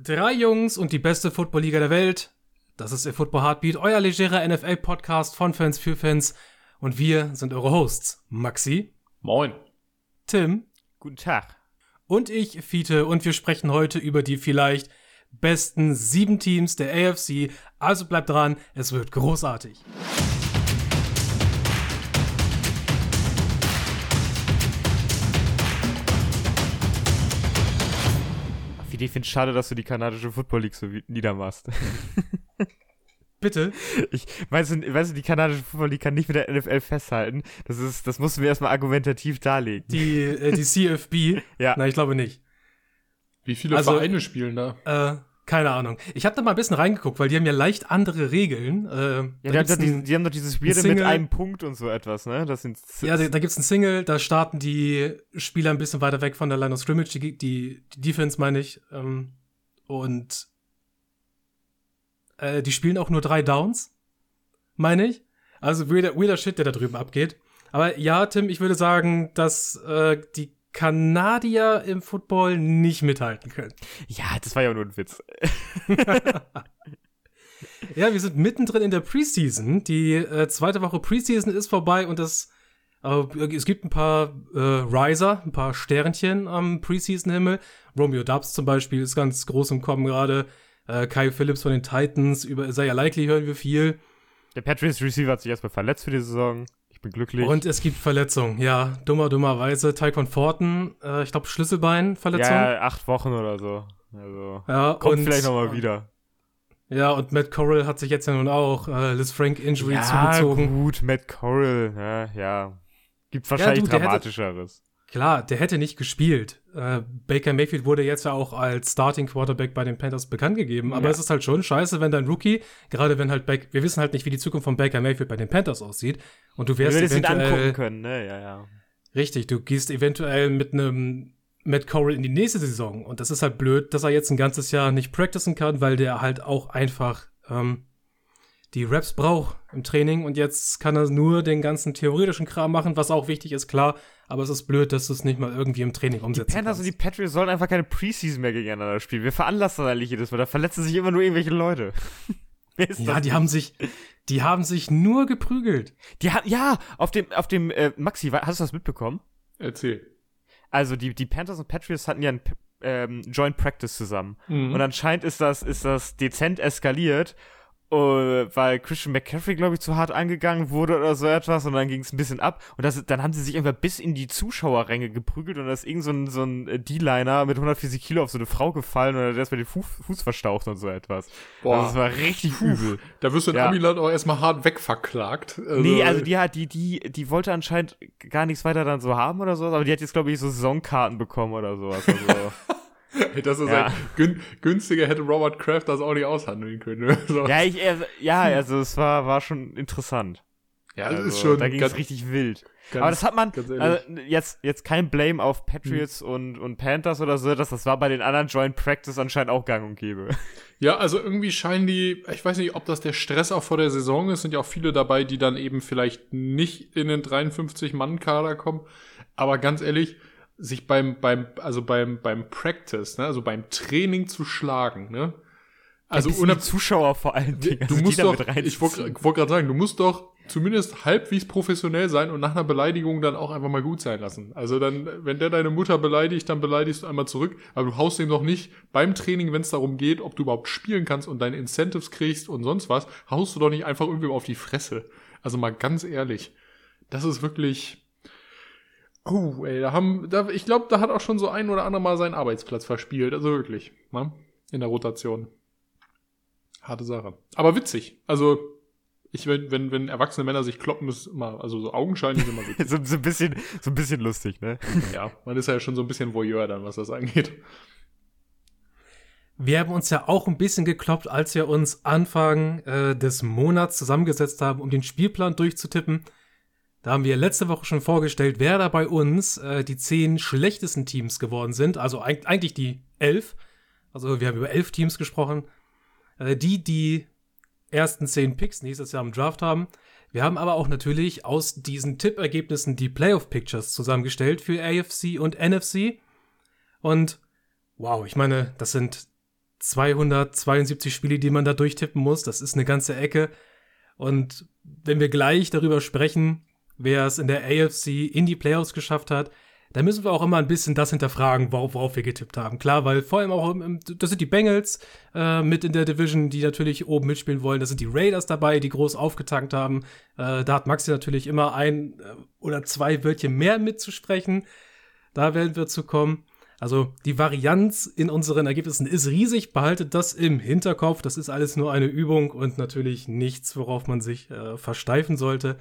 Drei Jungs und die beste Football-Liga der Welt. Das ist der Football Heartbeat, euer legerer NFL-Podcast von Fans für Fans. Und wir sind eure Hosts. Maxi. Moin. Tim. Guten Tag. Und ich, Fiete. Und wir sprechen heute über die vielleicht besten sieben Teams der AFC. Also bleibt dran, es wird großartig. Ich finde es schade, dass du die kanadische Football League so niedermachst. Bitte? Ich, weißt du, weißt du, die kanadische Football League kann nicht mit der NFL festhalten. Das ist, das mussten wir erstmal argumentativ darlegen. Die, äh, die CFB? ja. Nein, ich glaube nicht. Wie viele also, Vereine spielen da? Äh, keine Ahnung. Ich habe da mal ein bisschen reingeguckt, weil die haben ja leicht andere Regeln. Äh, ja, die, ein, die, haben doch dieses Weirde mit einem Punkt und so etwas, ne? Das sind ja, da, da gibt es ein Single, da starten die Spieler ein bisschen weiter weg von der Line of Scrimmage, die, die, die Defense meine ich. Ähm, und äh, die spielen auch nur drei Downs, meine ich. Also weirder, weirder Shit, der da drüben abgeht. Aber ja, Tim, ich würde sagen, dass äh, die Kanadier im Football nicht mithalten können. Ja, das war ja nur ein Witz. ja, wir sind mittendrin in der Preseason. Die äh, zweite Woche Preseason ist vorbei und das äh, es gibt ein paar äh, Riser, ein paar Sternchen am Preseason-Himmel. Romeo Dubs zum Beispiel ist ganz groß im Kommen gerade. Äh, Kyle Phillips von den Titans, über Isaiah Likely hören wir viel. Der Patriots Receiver hat sich erstmal verletzt für die Saison. Ich bin glücklich. Und es gibt Verletzungen, ja. Dummer, dummerweise. Tyquan Forten, äh, ich glaube Schlüsselbeinverletzung. Ja, acht Wochen oder so. Also, ja, kommt und, vielleicht nochmal wieder. Ja, und Matt Corral hat sich jetzt ja nun auch äh, Liz Frank Injury ja, zugezogen. gut, Matt Corral, ja, ja. Gibt wahrscheinlich ja, du, Dramatischeres. Klar, der hätte nicht gespielt. Äh, Baker Mayfield wurde jetzt ja auch als Starting Quarterback bei den Panthers bekannt gegeben. Aber ja. es ist halt schon scheiße, wenn dein Rookie, gerade wenn halt Baker, wir wissen halt nicht, wie die Zukunft von Baker Mayfield bei den Panthers aussieht. Und du wirst du eventuell. Ihn angucken können, ne? Ja, ja. Richtig, du gehst eventuell mit einem Matt Corral in die nächste Saison. Und das ist halt blöd, dass er jetzt ein ganzes Jahr nicht practicen kann, weil der halt auch einfach ähm, die Raps braucht im Training und jetzt kann er nur den ganzen theoretischen Kram machen, was auch wichtig ist, klar. Aber es ist blöd, dass du es nicht mal irgendwie im Training umsetzen Die Panthers kannst. und die Patriots sollen einfach keine Preseason mehr gegeneinander spielen. Wir veranlassen das eigentlich jedes Mal. Da verletzen sich immer nur irgendwelche Leute. ja, die haben sich, die haben sich nur geprügelt. Die haben, ja, auf dem, auf dem, äh, Maxi, hast du das mitbekommen? Erzähl. Also, die, die Panthers und Patriots hatten ja ein ähm, Joint Practice zusammen. Mhm. Und anscheinend ist das, ist das dezent eskaliert Uh, weil Christian McCaffrey, glaube ich, zu hart angegangen wurde oder so etwas und dann ging es ein bisschen ab und das, dann haben sie sich einfach bis in die Zuschauerränge geprügelt und da ist irgend so ein, so ein äh, D-Liner mit 140 Kilo auf so eine Frau gefallen und der ist bei den Fuß, Fuß verstaucht und so etwas. Boah. Also das war richtig Puh. übel. Da wirst du in ja. Amiland auch erstmal hart wegverklagt. Also nee, also die hat, die, die, die wollte anscheinend gar nichts weiter dann so haben oder sowas, aber die hat jetzt, glaube ich, so Saisonkarten bekommen oder sowas. Also das ist ja. gün günstiger hätte Robert Kraft das auch nicht aushandeln können. so. Ja, ich, ja, also es war, war schon interessant. Ja, das also, ist schon. Da ging es richtig wild. Ganz, Aber das hat man, also jetzt, jetzt kein Blame auf Patriots hm. und, und Panthers oder so, das, das war bei den anderen Joint Practice anscheinend auch gang und gäbe. Ja, also irgendwie scheinen die, ich weiß nicht, ob das der Stress auch vor der Saison ist, sind ja auch viele dabei, die dann eben vielleicht nicht in den 53-Mann-Kader kommen. Aber ganz ehrlich, sich beim, beim, also beim, beim Practice, ne, also beim Training zu schlagen, ne? Also ohne Zuschauer vor allen Dingen. Du also musst doch, ich wollte wollt gerade sagen, du musst doch zumindest halbwegs professionell sein und nach einer Beleidigung dann auch einfach mal gut sein lassen. Also dann, wenn der deine Mutter beleidigt, dann beleidigst du einmal zurück, aber du haust ihm doch nicht beim Training, wenn es darum geht, ob du überhaupt spielen kannst und deine Incentives kriegst und sonst was, haust du doch nicht einfach irgendwie auf die Fresse. Also mal ganz ehrlich, das ist wirklich, Oh, ey, da haben, da, ich glaube, da hat auch schon so ein oder andere Mal seinen Arbeitsplatz verspielt. Also wirklich, ne? In der Rotation. Harte Sache. Aber witzig. Also, ich, wenn, wenn, wenn erwachsene Männer sich kloppen, ist immer, also so augenscheinlich immer witzig. so, so, ein bisschen, so ein bisschen lustig, ne? ja, man ist ja schon so ein bisschen Voyeur dann, was das angeht. Wir haben uns ja auch ein bisschen gekloppt, als wir uns Anfang äh, des Monats zusammengesetzt haben, um den Spielplan durchzutippen. Da haben wir letzte Woche schon vorgestellt, wer da bei uns äh, die zehn schlechtesten Teams geworden sind. Also eigentlich die elf. Also wir haben über elf Teams gesprochen. Äh, die, die ersten zehn Picks nächstes Jahr im Draft haben. Wir haben aber auch natürlich aus diesen Tippergebnissen die Playoff-Pictures zusammengestellt für AFC und NFC. Und wow, ich meine, das sind 272 Spiele, die man da durchtippen muss. Das ist eine ganze Ecke. Und wenn wir gleich darüber sprechen, wer es in der AFC in die Playoffs geschafft hat, da müssen wir auch immer ein bisschen das hinterfragen, worauf, worauf wir getippt haben. Klar, weil vor allem auch, das sind die Bengals äh, mit in der Division, die natürlich oben mitspielen wollen. Da sind die Raiders dabei, die groß aufgetankt haben. Äh, da hat Maxi natürlich immer ein äh, oder zwei Wörtchen mehr mitzusprechen. Da werden wir zu kommen. Also die Varianz in unseren Ergebnissen ist riesig. Behaltet das im Hinterkopf. Das ist alles nur eine Übung und natürlich nichts, worauf man sich äh, versteifen sollte.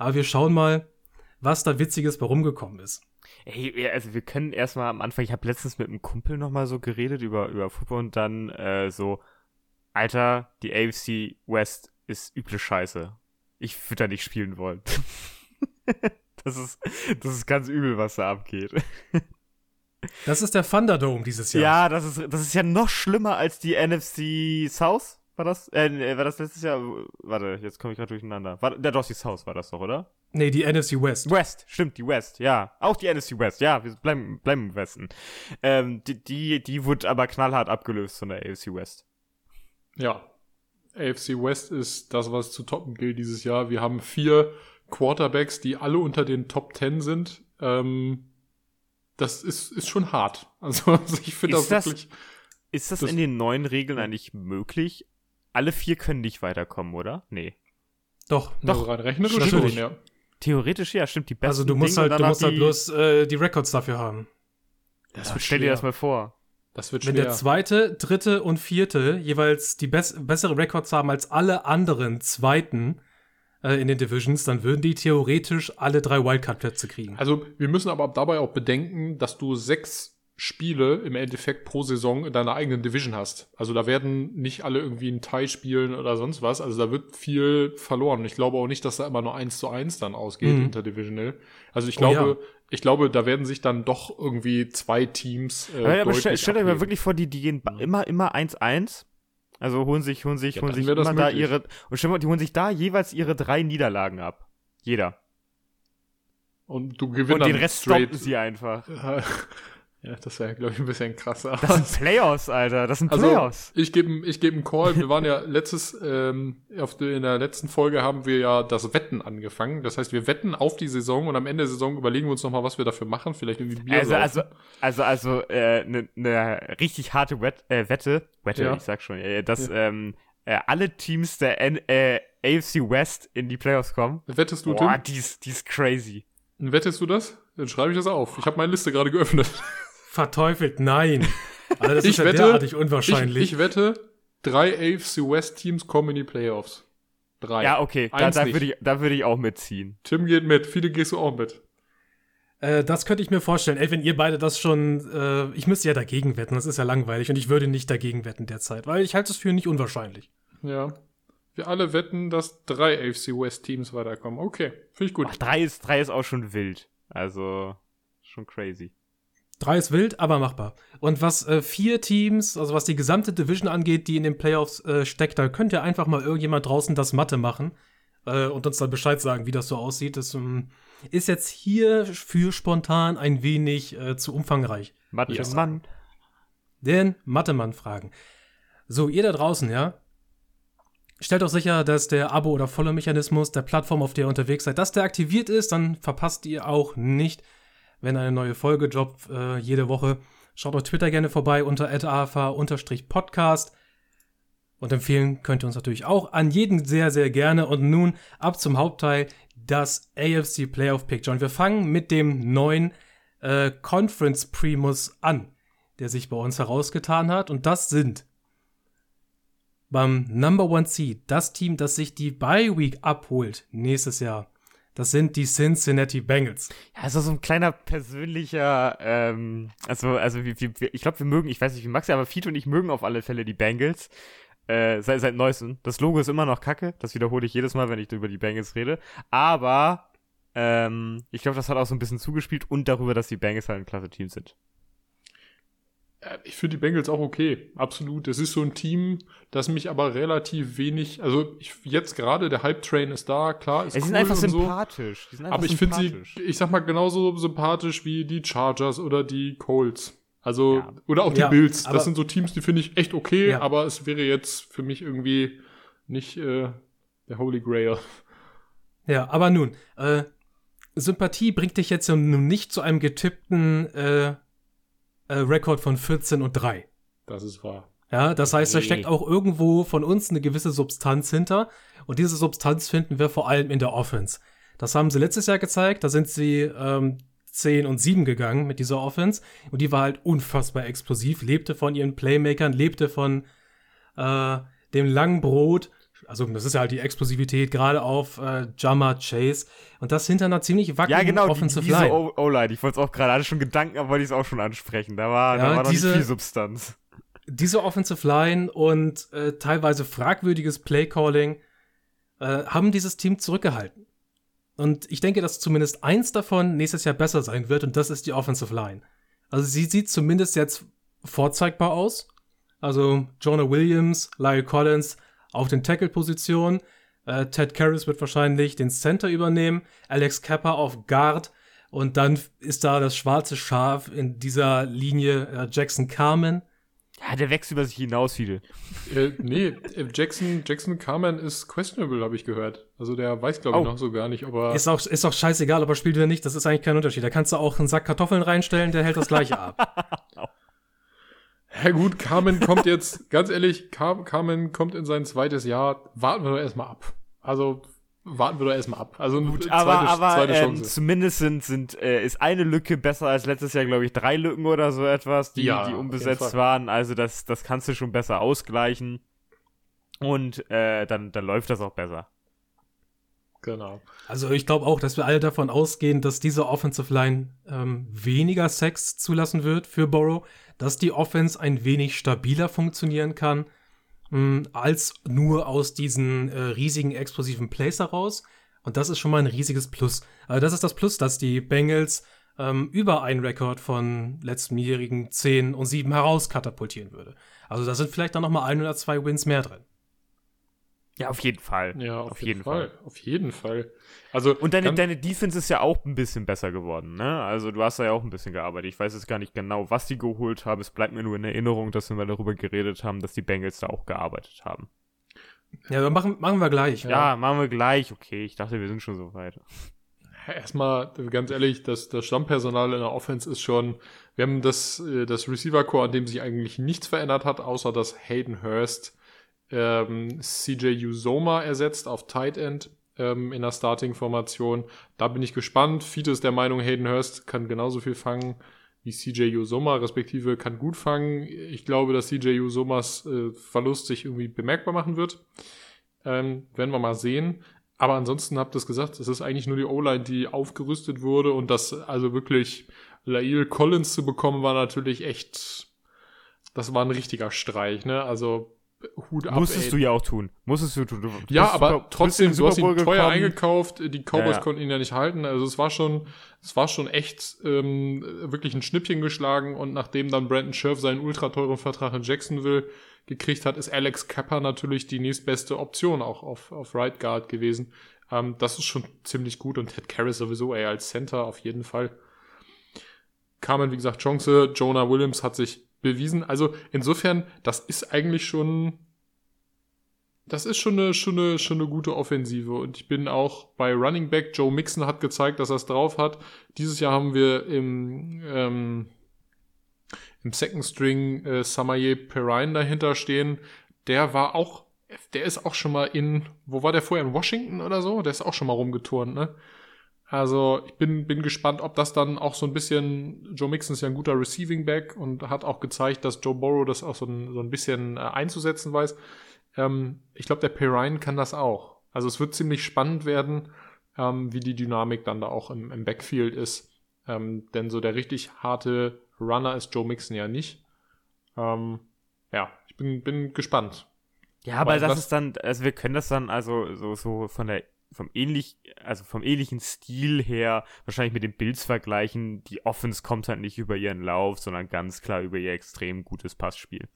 Aber wir schauen mal, was da Witziges bei rumgekommen ist. Ey, also wir können erstmal am Anfang, ich habe letztens mit einem Kumpel nochmal so geredet über, über Football und dann äh, so, Alter, die AFC West ist üble Scheiße. Ich würde da nicht spielen wollen. das, ist, das ist ganz übel, was da abgeht. Das ist der Thunderdome dieses Jahr. Ja, das ist, das ist ja noch schlimmer als die NFC South. War das? Äh, war das letztes Jahr? Warte, jetzt komme ich gerade durcheinander. War, der Dossi South war das doch, oder? Nee, die NFC West. West, stimmt, die West, ja. Auch die NFC West, ja, wir bleiben, bleiben im Westen. Ähm, die, die, die wurde aber knallhart abgelöst von der AFC West. Ja. AFC West ist das, was zu toppen gilt dieses Jahr. Wir haben vier Quarterbacks, die alle unter den Top Ten sind. Ähm, das ist, ist schon hart. Also, also ich finde das, das wirklich. Ist das, das in den neuen Regeln eigentlich möglich? Alle vier können nicht weiterkommen, oder? Nee. Doch, doch. rein rechnerisch schon, ja. Theoretisch ja, stimmt. Die besten also du musst Dinge halt, du musst halt bloß äh, die Records dafür haben. Das ja, wird stell dir das mal vor. Das wird schwer. Wenn der zweite, dritte und vierte jeweils die bess bessere Records haben als alle anderen zweiten äh, in den Divisions, dann würden die theoretisch alle drei Wildcard-Plätze kriegen. Also wir müssen aber dabei auch bedenken, dass du sechs Spiele im Endeffekt pro Saison in deiner eigenen Division hast. Also da werden nicht alle irgendwie einen Tie spielen oder sonst was. Also da wird viel verloren. Ich glaube auch nicht, dass da immer nur eins zu eins dann ausgeht mhm. interdivisional. Also ich glaube, oh, ja. ich glaube, da werden sich dann doch irgendwie zwei Teams. Äh, aber, aber stell, stell dir mal wirklich vor, die, die gehen immer, immer 1-1. Also holen sich, holen sich, ja, holen sich immer da ihre. Und stell mal, die holen sich da jeweils ihre drei Niederlagen ab. Jeder. Und du gewinnst. Und den Rest stoppen sie einfach. Ja, das wäre, glaube ich, ein bisschen krasser. Das sind Playoffs, Alter. Das sind also, Playoffs. Also, ich gebe ich geb einen Call. Wir waren ja letztes, ähm, auf in der letzten Folge haben wir ja das Wetten angefangen. Das heißt, wir wetten auf die Saison und am Ende der Saison überlegen wir uns nochmal, was wir dafür machen. Vielleicht irgendwie Bier Also, also, also, also, äh, eine ne richtig harte Wett, äh, Wette, Wette, ja. ich sag schon, äh, dass, ja. ähm, äh, alle Teams der N äh, AFC West in die Playoffs kommen. Wettest du, Boah, Tim? die ist, die ist crazy. Wettest du das? Dann schreibe ich das auf. Ich habe meine Liste gerade geöffnet. Verteufelt, nein. Also das ich ist ja wette, derartig unwahrscheinlich. Ich, ich, wette, drei AFC West Teams kommen in die Playoffs. Drei. Ja, okay, Eins da, da würde ich, da würd ich auch mitziehen. Tim geht mit, viele gehst du auch mit. Äh, das könnte ich mir vorstellen. Ey, wenn ihr beide das schon, äh, ich müsste ja dagegen wetten, das ist ja langweilig und ich würde nicht dagegen wetten derzeit, weil ich halte es für nicht unwahrscheinlich. Ja. Wir alle wetten, dass drei AFC West Teams weiterkommen. Okay, finde ich gut. Ach, drei ist, drei ist auch schon wild. Also, schon crazy. Drei ist wild, aber machbar. Und was äh, vier Teams, also was die gesamte Division angeht, die in den Playoffs äh, steckt, da könnt ihr einfach mal irgendjemand draußen das Mathe machen äh, und uns dann Bescheid sagen, wie das so aussieht. Das ähm, ist jetzt hier für spontan ein wenig äh, zu umfangreich. Mathe-Mann. Den Mathe-Mann-Fragen. So, ihr da draußen, ja, Stellt auch sicher, dass der Abo- oder Follow-Mechanismus der Plattform, auf der ihr unterwegs seid, dass der aktiviert ist, dann verpasst ihr auch nicht wenn eine neue Folge droppt äh, jede Woche. Schaut auf Twitter gerne vorbei unter afa-podcast. Und empfehlen könnt ihr uns natürlich auch an jeden sehr, sehr gerne. Und nun ab zum Hauptteil, das AFC Playoff Pick. John, wir fangen mit dem neuen äh, Conference Primus an, der sich bei uns herausgetan hat. Und das sind beim Number One Seed das Team, das sich die Bye Week abholt nächstes Jahr. Das sind die Cincinnati Bengals. Ja, also so ein kleiner persönlicher, ähm, also, also wie, wie, ich glaube, wir mögen, ich weiß nicht wie Maxi, aber Fito und ich mögen auf alle Fälle die Bengals. Äh, seit, seit neuestem. Das Logo ist immer noch kacke. Das wiederhole ich jedes Mal, wenn ich über die Bengals rede. Aber ähm, ich glaube, das hat auch so ein bisschen zugespielt und darüber, dass die Bengals halt ein klasse Team sind. Äh, ich finde die Bengals auch okay, absolut. Es ist so ein Team, das mich aber relativ wenig, also ich, jetzt gerade der Hype-Train ist da, klar, ist Sie cool sind einfach sympathisch. So, sind einfach aber ich finde sie, ich sag mal, genauso sympathisch wie die Chargers oder die Colts. Also, Ja. oder auch die Ja, Bills. Das sind so Teams, die finde ich echt okay, Ja. aber es wäre jetzt für mich irgendwie nicht äh, der Holy Grail. Ja, aber nun, äh, Sympathie bringt dich jetzt nun nicht zu einem getippten äh, äh, Rekord von 14 und 3. Das ist wahr. Ja, das heißt, da steckt auch irgendwo von uns eine gewisse Substanz hinter. Und diese Substanz finden wir vor allem in der Offense. Das haben sie letztes Jahr gezeigt. Da sind sie ähm, 10 und 7 gegangen mit dieser Offense. Und die war halt unfassbar explosiv, lebte von ihren Playmakern, lebte von äh, dem langen Brot. Also, das ist ja halt die Explosivität, gerade auf äh, Jama Chase. Und das hinter einer ziemlich wackeligen Ja, genau, die, Offensive diese Line. O- O-Line. Ich wollte es auch gerade, hatte schon Gedanken, aber wollte ich es auch schon ansprechen. Da war, Ja, da war noch diese- nicht viel Substanz. diese Offensive Line und äh, teilweise fragwürdiges Playcalling äh, haben dieses Team zurückgehalten. Und ich denke, dass zumindest eins davon nächstes Jahr besser sein wird, und das ist die Offensive Line. Also sie sieht zumindest jetzt vorzeigbar aus. Also Jonah Williams, Lyle Collins auf den Tackle-Positionen. Äh, Ted Karras wird wahrscheinlich den Center übernehmen. Alex Kappa auf Guard. Und dann ist da das schwarze Schaf in dieser Linie äh, Jackson Carmen. Ja, der wächst über sich hinaus, viel. Äh, nee, äh, Jackson, Jackson Carman ist questionable, habe ich gehört. Also der weiß, glaube ich, Oh. noch so gar nicht, ob er. Ist auch, ist auch scheißegal, ob er spielt oder nicht, das ist eigentlich kein Unterschied. Da kannst du auch einen Sack Kartoffeln reinstellen, der hält das gleiche ab. Ja gut, Carmen kommt jetzt, ganz ehrlich, Car Carmen kommt in sein zweites Jahr. Warten wir doch erstmal ab. Also warten wir doch erstmal ab. Also Gut, zweite, aber, aber zweite ähm, Chance. zumindest sind, sind, äh, ist eine Lücke besser als letztes Jahr, glaube ich, drei Lücken oder so etwas, die, Ja, die unbesetzt waren. Also das, das kannst du schon besser ausgleichen. Und äh, dann, dann läuft das auch besser. Genau. Also ich glaube auch, dass wir alle davon ausgehen, dass diese Offensive Line ähm, weniger Sex zulassen wird für Borrow, dass die Offense ein wenig stabiler funktionieren kann, mh, als nur aus diesen äh, riesigen explosiven Plays heraus. Und das ist schon mal ein riesiges Plus. Also das ist das Plus, dass die Bengals ähm, über einen Rekord von letztjährigen 10 und 7 heraus katapultieren würde. Also da sind vielleicht dann noch mal ein oder zwei Wins mehr drin. Ja, auf jeden Fall. Ja, auf, Auf jeden, jeden Fall. Fall. Auf jeden Fall. Also Und deine, deine Defense ist ja auch ein bisschen besser geworden, ne? Also du hast da ja auch ein bisschen gearbeitet. Ich weiß jetzt gar nicht genau, was die geholt haben. Es bleibt mir nur in Erinnerung, dass wir mal darüber geredet haben, dass die Bengals da auch gearbeitet haben. Ja, dann machen, machen wir gleich. Ja, machen wir gleich. Okay, ich dachte, wir sind schon so weit. Erstmal, ganz ehrlich, das, das Stammpersonal in der Offense ist schon, wir haben das, äh, das Receiver-Core, an dem sich eigentlich nichts verändert hat, außer dass Hayden Hurst ähm, CJ Usoma ersetzt auf Tight End ähm, in der Starting-Formation. Da bin ich gespannt. Fiete ist der Meinung, Hayden Hurst kann genauso viel fangen wie CJ Usoma, respektive kann gut fangen. Ich glaube, dass CJ Usomas äh, Verlust sich irgendwie bemerkbar machen wird. Ähm, werden wir mal sehen. Aber ansonsten habt ihr es gesagt, es ist eigentlich nur die O-Line, die aufgerüstet wurde und das also wirklich Lail Collins zu bekommen, war natürlich echt, das war ein richtiger Streich, ne? Also Hut ab. Musstest ey. du ja auch tun. Musstest du tun. Du Ja, aber Super- trotzdem, du hast ihn teuer gekommen. eingekauft. Die Cowboys Ja, ja. konnten ihn ja nicht halten. Also es war schon, es war schon echt ähm, wirklich ein Schnippchen geschlagen. Und nachdem dann Brandon Scherf seinen ultra teuren Vertrag in Jacksonville gekriegt hat, ist Alex Kappa natürlich die nächstbeste Option auch auf, auf Right Guard gewesen. Ähm, das ist schon ziemlich gut. Und Ted Karras sowieso ey, als Center auf jeden Fall. Carmen, wie gesagt, Chance. Jonah Williams hat sich bewiesen. Also insofern, das ist eigentlich schon das ist schon eine, schon, eine, schon eine gute Offensive. Und ich bin auch bei Running Back. Joe Mixon hat gezeigt, dass er es drauf hat. Dieses Jahr haben wir im, ähm, im Second String äh, Samaye Perrine dahinter stehen. Der war auch, der ist auch schon mal in, wo war der vorher? In Washington oder so? Der ist auch schon mal rumgeturnt, ne? Also ich bin, bin gespannt, ob das dann auch so ein bisschen, Joe Mixon ist ja ein guter Receiving Back und hat auch gezeigt, dass Joe Burrow das auch so ein, so ein bisschen äh, einzusetzen weiß. Ähm, ich glaube, der Perrine kann das auch. Also es wird ziemlich spannend werden, ähm, wie die Dynamik dann da auch im, im Backfield ist. Ähm, denn so der richtig harte Runner ist Joe Mixon ja nicht. Ähm, ja, ich bin, bin gespannt. Ja, aber Aber das das- ist dann, also wir können das dann also so, so von der, vom ähnlich, also vom ähnlichen Stil her wahrscheinlich mit den Bills vergleichen. Die Offense kommt halt nicht über ihren Lauf, sondern ganz klar über ihr extrem gutes Passspiel.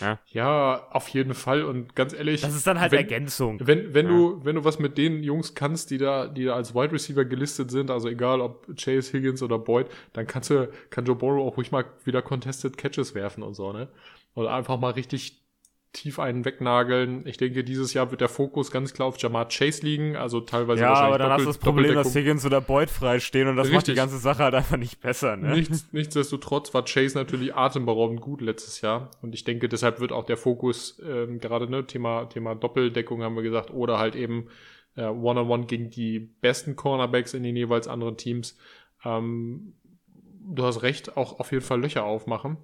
Ja. ja, auf jeden Fall. Und ganz ehrlich. Das ist dann halt wenn, Ergänzung. Wenn, wenn ja. du, wenn du was mit den Jungs kannst, die da, die da als Wide Receiver gelistet sind, also egal ob Chase, Higgins oder Boyd, dann kannst du, kann Joe Burrow auch ruhig mal wieder Contested Catches werfen und so, ne? Oder einfach mal richtig tief einen wegnageln. Ich denke, dieses Jahr wird der Fokus ganz klar auf Jamar Chase liegen, also teilweise Ja, aber dann hast du das Problem, dass Higgins oder Boyd freistehen und das Richtig. macht die ganze Sache halt einfach nicht besser. Ne? Nichts, nichtsdestotrotz war Chase natürlich atemberaubend gut letztes Jahr und ich denke, deshalb wird auch der Fokus ähm, gerade ne Thema Thema Doppeldeckung haben wir gesagt oder halt eben äh, One-on-One -on -one gegen die besten Cornerbacks in den jeweils anderen Teams. Ähm, du hast recht, auch auf jeden Fall Löcher aufmachen.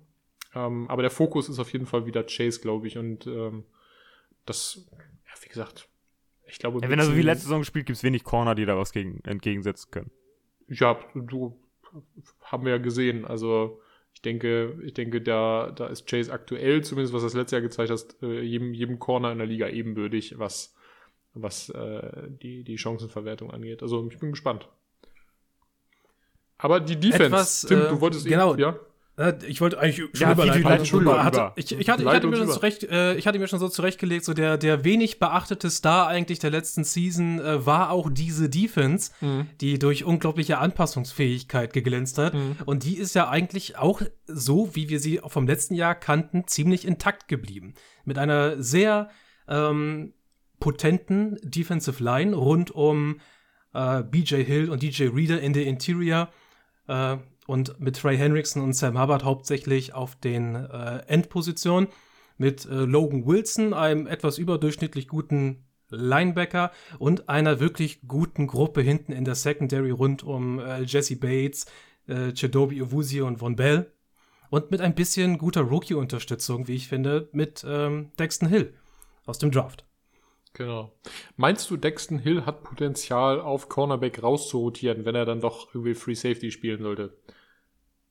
Ähm, aber der Fokus ist auf jeden Fall wieder Chase, glaube ich. Und ähm, das, ja, wie gesagt, ich glaube. Ja, wenn er so wie letzte Saison spielt, gibt es wenig Corner, die da was gegen, entgegensetzen können. Ja, du haben wir ja gesehen. Also ich denke, ich denke, da, da ist Chase aktuell, zumindest was das letzte Jahr gezeigt hat, äh, jedem, jedem Corner in der Liga ebenbürtig, was, was äh, die, die Chancenverwertung angeht. Also ich bin gespannt. Aber die Defense, Etwas, Tim, äh, du wolltest genau, eben, ja? Äh, ich wollte eigentlich schon ja, überleiten. Entschuldigung, hatte, ich, ich, hatte, ich, hatte mir schon zurecht, äh, ich hatte mir schon so zurechtgelegt, so der, der wenig beachtete Star eigentlich der letzten Season äh, war auch diese Defense, mhm. die durch unglaubliche Anpassungsfähigkeit geglänzt hat. Mhm. Und die ist ja eigentlich auch so, wie wir sie vom letzten Jahr kannten, ziemlich intakt geblieben. Mit einer sehr ähm, potenten Defensive Line rund um äh, BJ Hill und DJ Reader in der Interior. Und mit Trey Hendrickson und Sam Hubbard hauptsächlich auf den äh, Endpositionen. Mit äh, Logan Wilson, einem etwas überdurchschnittlich guten Linebacker und einer wirklich guten Gruppe hinten in der Secondary rund um äh, Jesse Bates, äh, Chidobe Iwuzie und Von Bell. Und mit ein bisschen guter Rookie-Unterstützung, wie ich finde, mit ähm, Dexton Hill aus dem Draft. Genau. Meinst du, Dexton Hill hat Potenzial, auf Cornerback rauszurotieren, wenn er dann doch irgendwie Free Safety spielen sollte?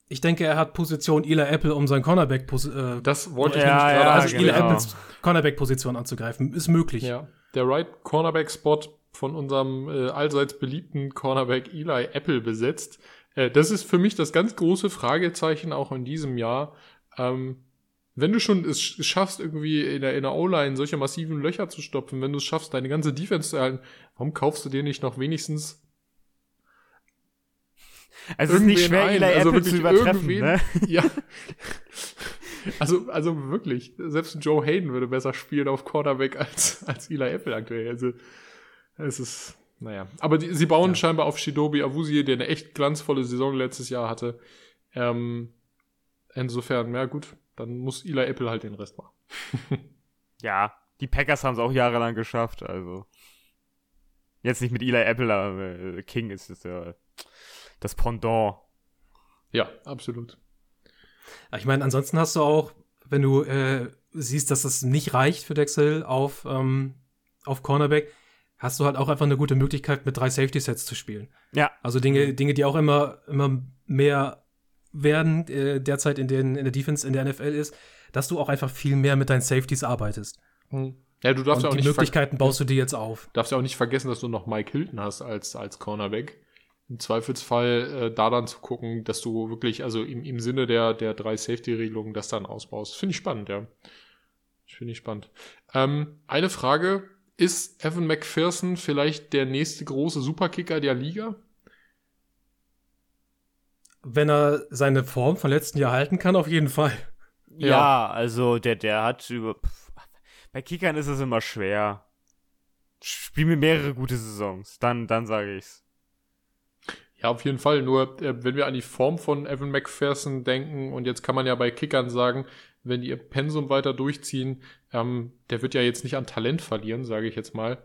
Ich denke, er hat Position Eli Apple, um sein Cornerback äh, Das wollte ich ja, nämlich gerade ja, Also genau. Eli Apples Cornerback-Position anzugreifen. Ist möglich. Ja. Der Right Cornerback-Spot von unserem äh, allseits beliebten Cornerback Eli Apple besetzt. Äh, das ist für mich das ganz große Fragezeichen auch in diesem Jahr. Ähm, wenn du schon es schaffst, irgendwie in der, in der O-Line solche massiven Löcher zu stopfen, wenn du es schaffst, deine ganze Defense zu erhalten, warum kaufst du dir nicht noch wenigstens also es ist nicht schwer, Eli also Apple zu übertreffen, ne? Ja. Also, also wirklich, selbst Joe Hayden würde besser spielen auf Quarterback als, als Eli Apple aktuell. Also, es ist, naja. Aber die, sie bauen ja. scheinbar auf Shidobi Awuzie, der eine echt glanzvolle Saison letztes Jahr hatte. Ähm, insofern, ja gut, dann muss Eli Apple halt den Rest machen. ja, die Packers haben es auch jahrelang geschafft, also. Jetzt nicht mit Eli Apple, aber äh, King ist es ja das Pendant. Ja, absolut. Ich meine, ansonsten hast du auch, wenn du äh, siehst, dass das nicht reicht für Dexel auf, ähm, auf Cornerback, hast du halt auch einfach eine gute Möglichkeit, mit drei Safety-Sets zu spielen. Ja. Also Dinge, Dinge, die auch immer, immer mehr werden, äh, derzeit in, den, in der Defense in der NFL ist, dass du auch einfach viel mehr mit deinen Safeties arbeitest. Hm. Ja, du darfst Und ja auch die nicht Möglichkeiten baust du dir jetzt auf. Darfst ja auch nicht vergessen, dass du noch Mike Hilton hast als, als Cornerback im Zweifelsfall äh, da dann zu gucken, dass du wirklich, also im, im Sinne der, der drei Safety-Regelungen das dann ausbaust. Finde ich spannend, ja. Finde ich spannend. Ähm, eine Frage, ist Evan McPherson vielleicht der nächste große Superkicker der Liga? Wenn er seine Form von letzten Jahr halten kann, auf jeden Fall. Ja, ja also der, der hat über. Bei Kickern ist es immer schwer. Spiel mir mehrere gute Saisons, dann, dann sage ich's. Ja, auf jeden Fall. Nur, äh, wenn wir an die Form von Evan McPherson denken, und jetzt kann man ja bei Kickern sagen, wenn die ihr Pensum weiter durchziehen, ähm, der wird ja jetzt nicht an Talent verlieren, sage ich jetzt mal,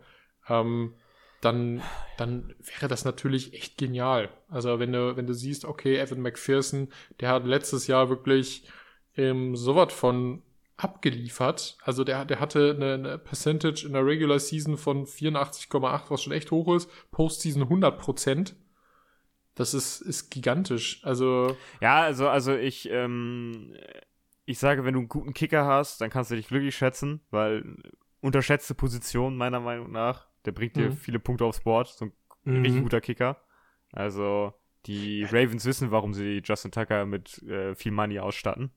ähm, dann, dann wäre das natürlich echt genial. Also wenn du, wenn du siehst, okay, Evan McPherson, der hat letztes Jahr wirklich ähm, sowas von abgeliefert. Also der, der hatte eine, eine Percentage in der Regular Season von 84,8, was schon echt hoch ist, Postseason 100 Prozent. Das ist, ist gigantisch. Also. Ja, also, also ich, ähm, ich sage, wenn du einen guten Kicker hast, dann kannst du dich glücklich schätzen, weil unterschätzte Position, meiner Meinung nach. Der bringt dir mhm. viele Punkte aufs Board. So ein mhm. richtig guter Kicker. Also, die Ravens wissen, warum sie Justin Tucker mit äh, viel Money ausstatten.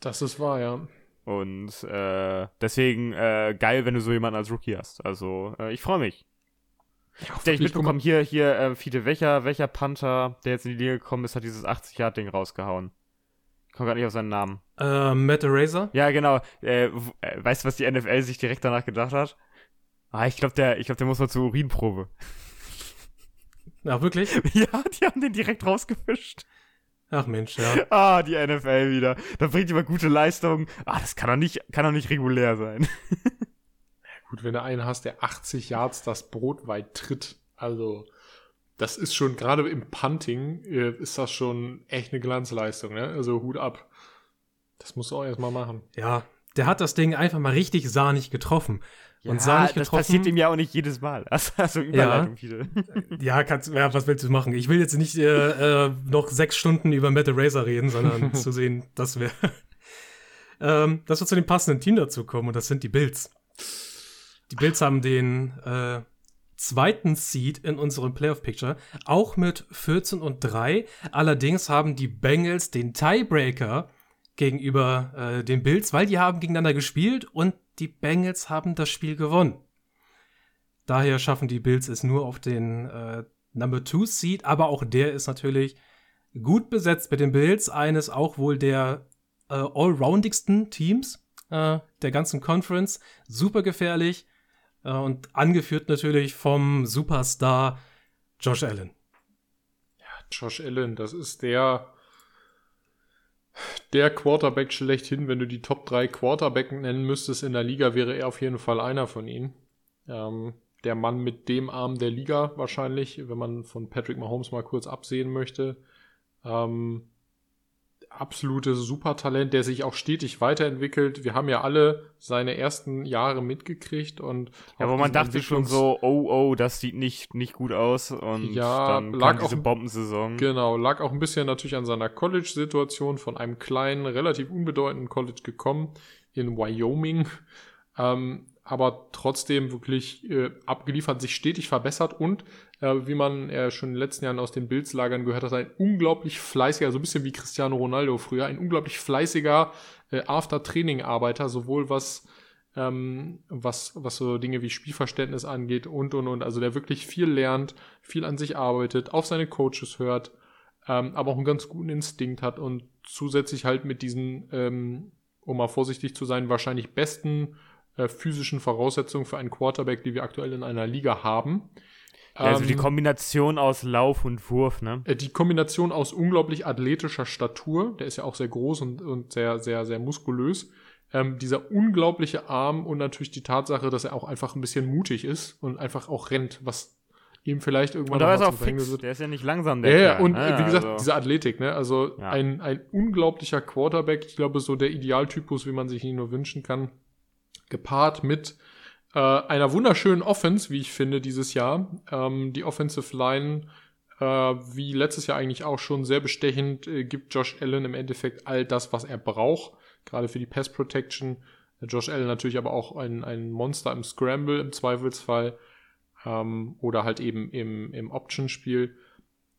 Das ist wahr, ja. Und äh, deswegen äh, geil, wenn du so jemanden als Rookie hast. Also äh, ich freue mich. Ja, der ich mitbekommen, hier, hier, äh, Fiete, welcher, welcher Panther, der jetzt in die Liga gekommen ist, hat dieses 80-Yard-Ding rausgehauen. Ich komme gerade nicht auf seinen Namen. Äh, Matt Eraser? Ja, genau. Äh, äh, weißt du, was die NFL sich direkt danach gedacht hat? Ah, ich glaube, der, glaub, der muss mal zur Urinprobe. Ach, wirklich? ja, die haben den direkt rausgefischt. Ach Mensch, ja. Ah, die NFL wieder. Da bringt immer gute Leistungen. Ah, das kann doch nicht, kann doch nicht regulär sein. Gut, wenn du einen hast, der 80 Yards das Brot weit tritt. Also, das ist schon, gerade im Punting, äh, ist das schon echt eine Glanzleistung, ne? Also Hut ab. Das musst du auch erstmal machen. Ja, der hat das Ding einfach mal richtig sahnig getroffen. Und ja, sahnig getroffen. Das passiert ihm ja auch nicht jedes Mal. Also Überleitung ja, ja, kannst, ja, was willst du machen? Ich will jetzt nicht äh, äh, noch sechs Stunden über Metal Razor reden, sondern zu sehen, dass wir, ähm, dass wir zu dem passenden Team dazu kommen und das sind die Bills. Die Bills haben den äh, zweiten Seed in unserem Playoff-Picture, auch mit 14 und 3. Allerdings haben die Bengals den Tiebreaker gegenüber äh, den Bills, weil die haben gegeneinander gespielt und die Bengals haben das Spiel gewonnen. Daher schaffen die Bills es nur auf den äh, Number 2 Seed, aber auch der ist natürlich gut besetzt mit den Bills, eines auch wohl der äh, allroundigsten Teams äh, der ganzen Conference, super gefährlich äh, und angeführt natürlich vom Superstar Josh Allen. Ja, Josh Allen, das ist der der Quarterback schlechthin, wenn du die Top 3 Quarterback nennen müsstest in der Liga, wäre er auf jeden Fall einer von ihnen. Ähm, der Mann mit dem Arm der Liga wahrscheinlich, wenn man von Patrick Mahomes mal kurz absehen möchte. Ähm, absolutes Supertalent, der sich auch stetig weiterentwickelt. Wir haben ja alle seine ersten Jahre mitgekriegt und ja, aber man dachte schon so, oh oh, das sieht nicht nicht gut aus und ja, dann lag kam diese auch, Bombensaison. Genau, lag auch ein bisschen natürlich an seiner College-Situation von einem kleinen, relativ unbedeutenden College gekommen in Wyoming. Ähm, aber trotzdem wirklich äh, abgeliefert, sich stetig verbessert und äh, wie man äh, schon in den letzten Jahren aus den Bildslagern gehört hat, ein unglaublich fleißiger, so ein bisschen wie Cristiano Ronaldo früher, ein unglaublich fleißiger äh, After-Training-Arbeiter, sowohl was ähm, was, was so Dinge wie Spielverständnis angeht und und und. Also der wirklich viel lernt, viel an sich arbeitet, auf seine Coaches hört, ähm, aber auch einen ganz guten Instinkt hat und zusätzlich halt mit diesen, ähm, um mal vorsichtig zu sein, wahrscheinlich besten äh, physischen Voraussetzungen für einen Quarterback, die wir aktuell in einer Liga haben. Ja, also die ähm, Kombination aus Lauf und Wurf, ne? Äh, die Kombination aus unglaublich athletischer Statur, der ist ja auch sehr groß und, und sehr, sehr, sehr muskulös. Ähm, dieser unglaubliche Arm und natürlich die Tatsache, dass er auch einfach ein bisschen mutig ist und einfach auch rennt, was ihm vielleicht irgendwann und da ist auch fix. Wird. Der ist ja nicht langsam, der Ja, ja und ne? wie gesagt, also. diese Athletik, ne? Also ja. ein, ein unglaublicher Quarterback, ich glaube, so der Idealtypus, wie man sich ihn nur wünschen kann gepaart mit äh, einer wunderschönen Offense, wie ich finde, dieses Jahr. Ähm, die Offensive Line, äh, wie letztes Jahr eigentlich auch schon sehr bestechend, äh, gibt Josh Allen im Endeffekt all das, was er braucht, gerade für die Pass Protection. Josh Allen natürlich aber auch ein, ein Monster im Scramble im Zweifelsfall ähm, oder halt eben im, im Option-Spiel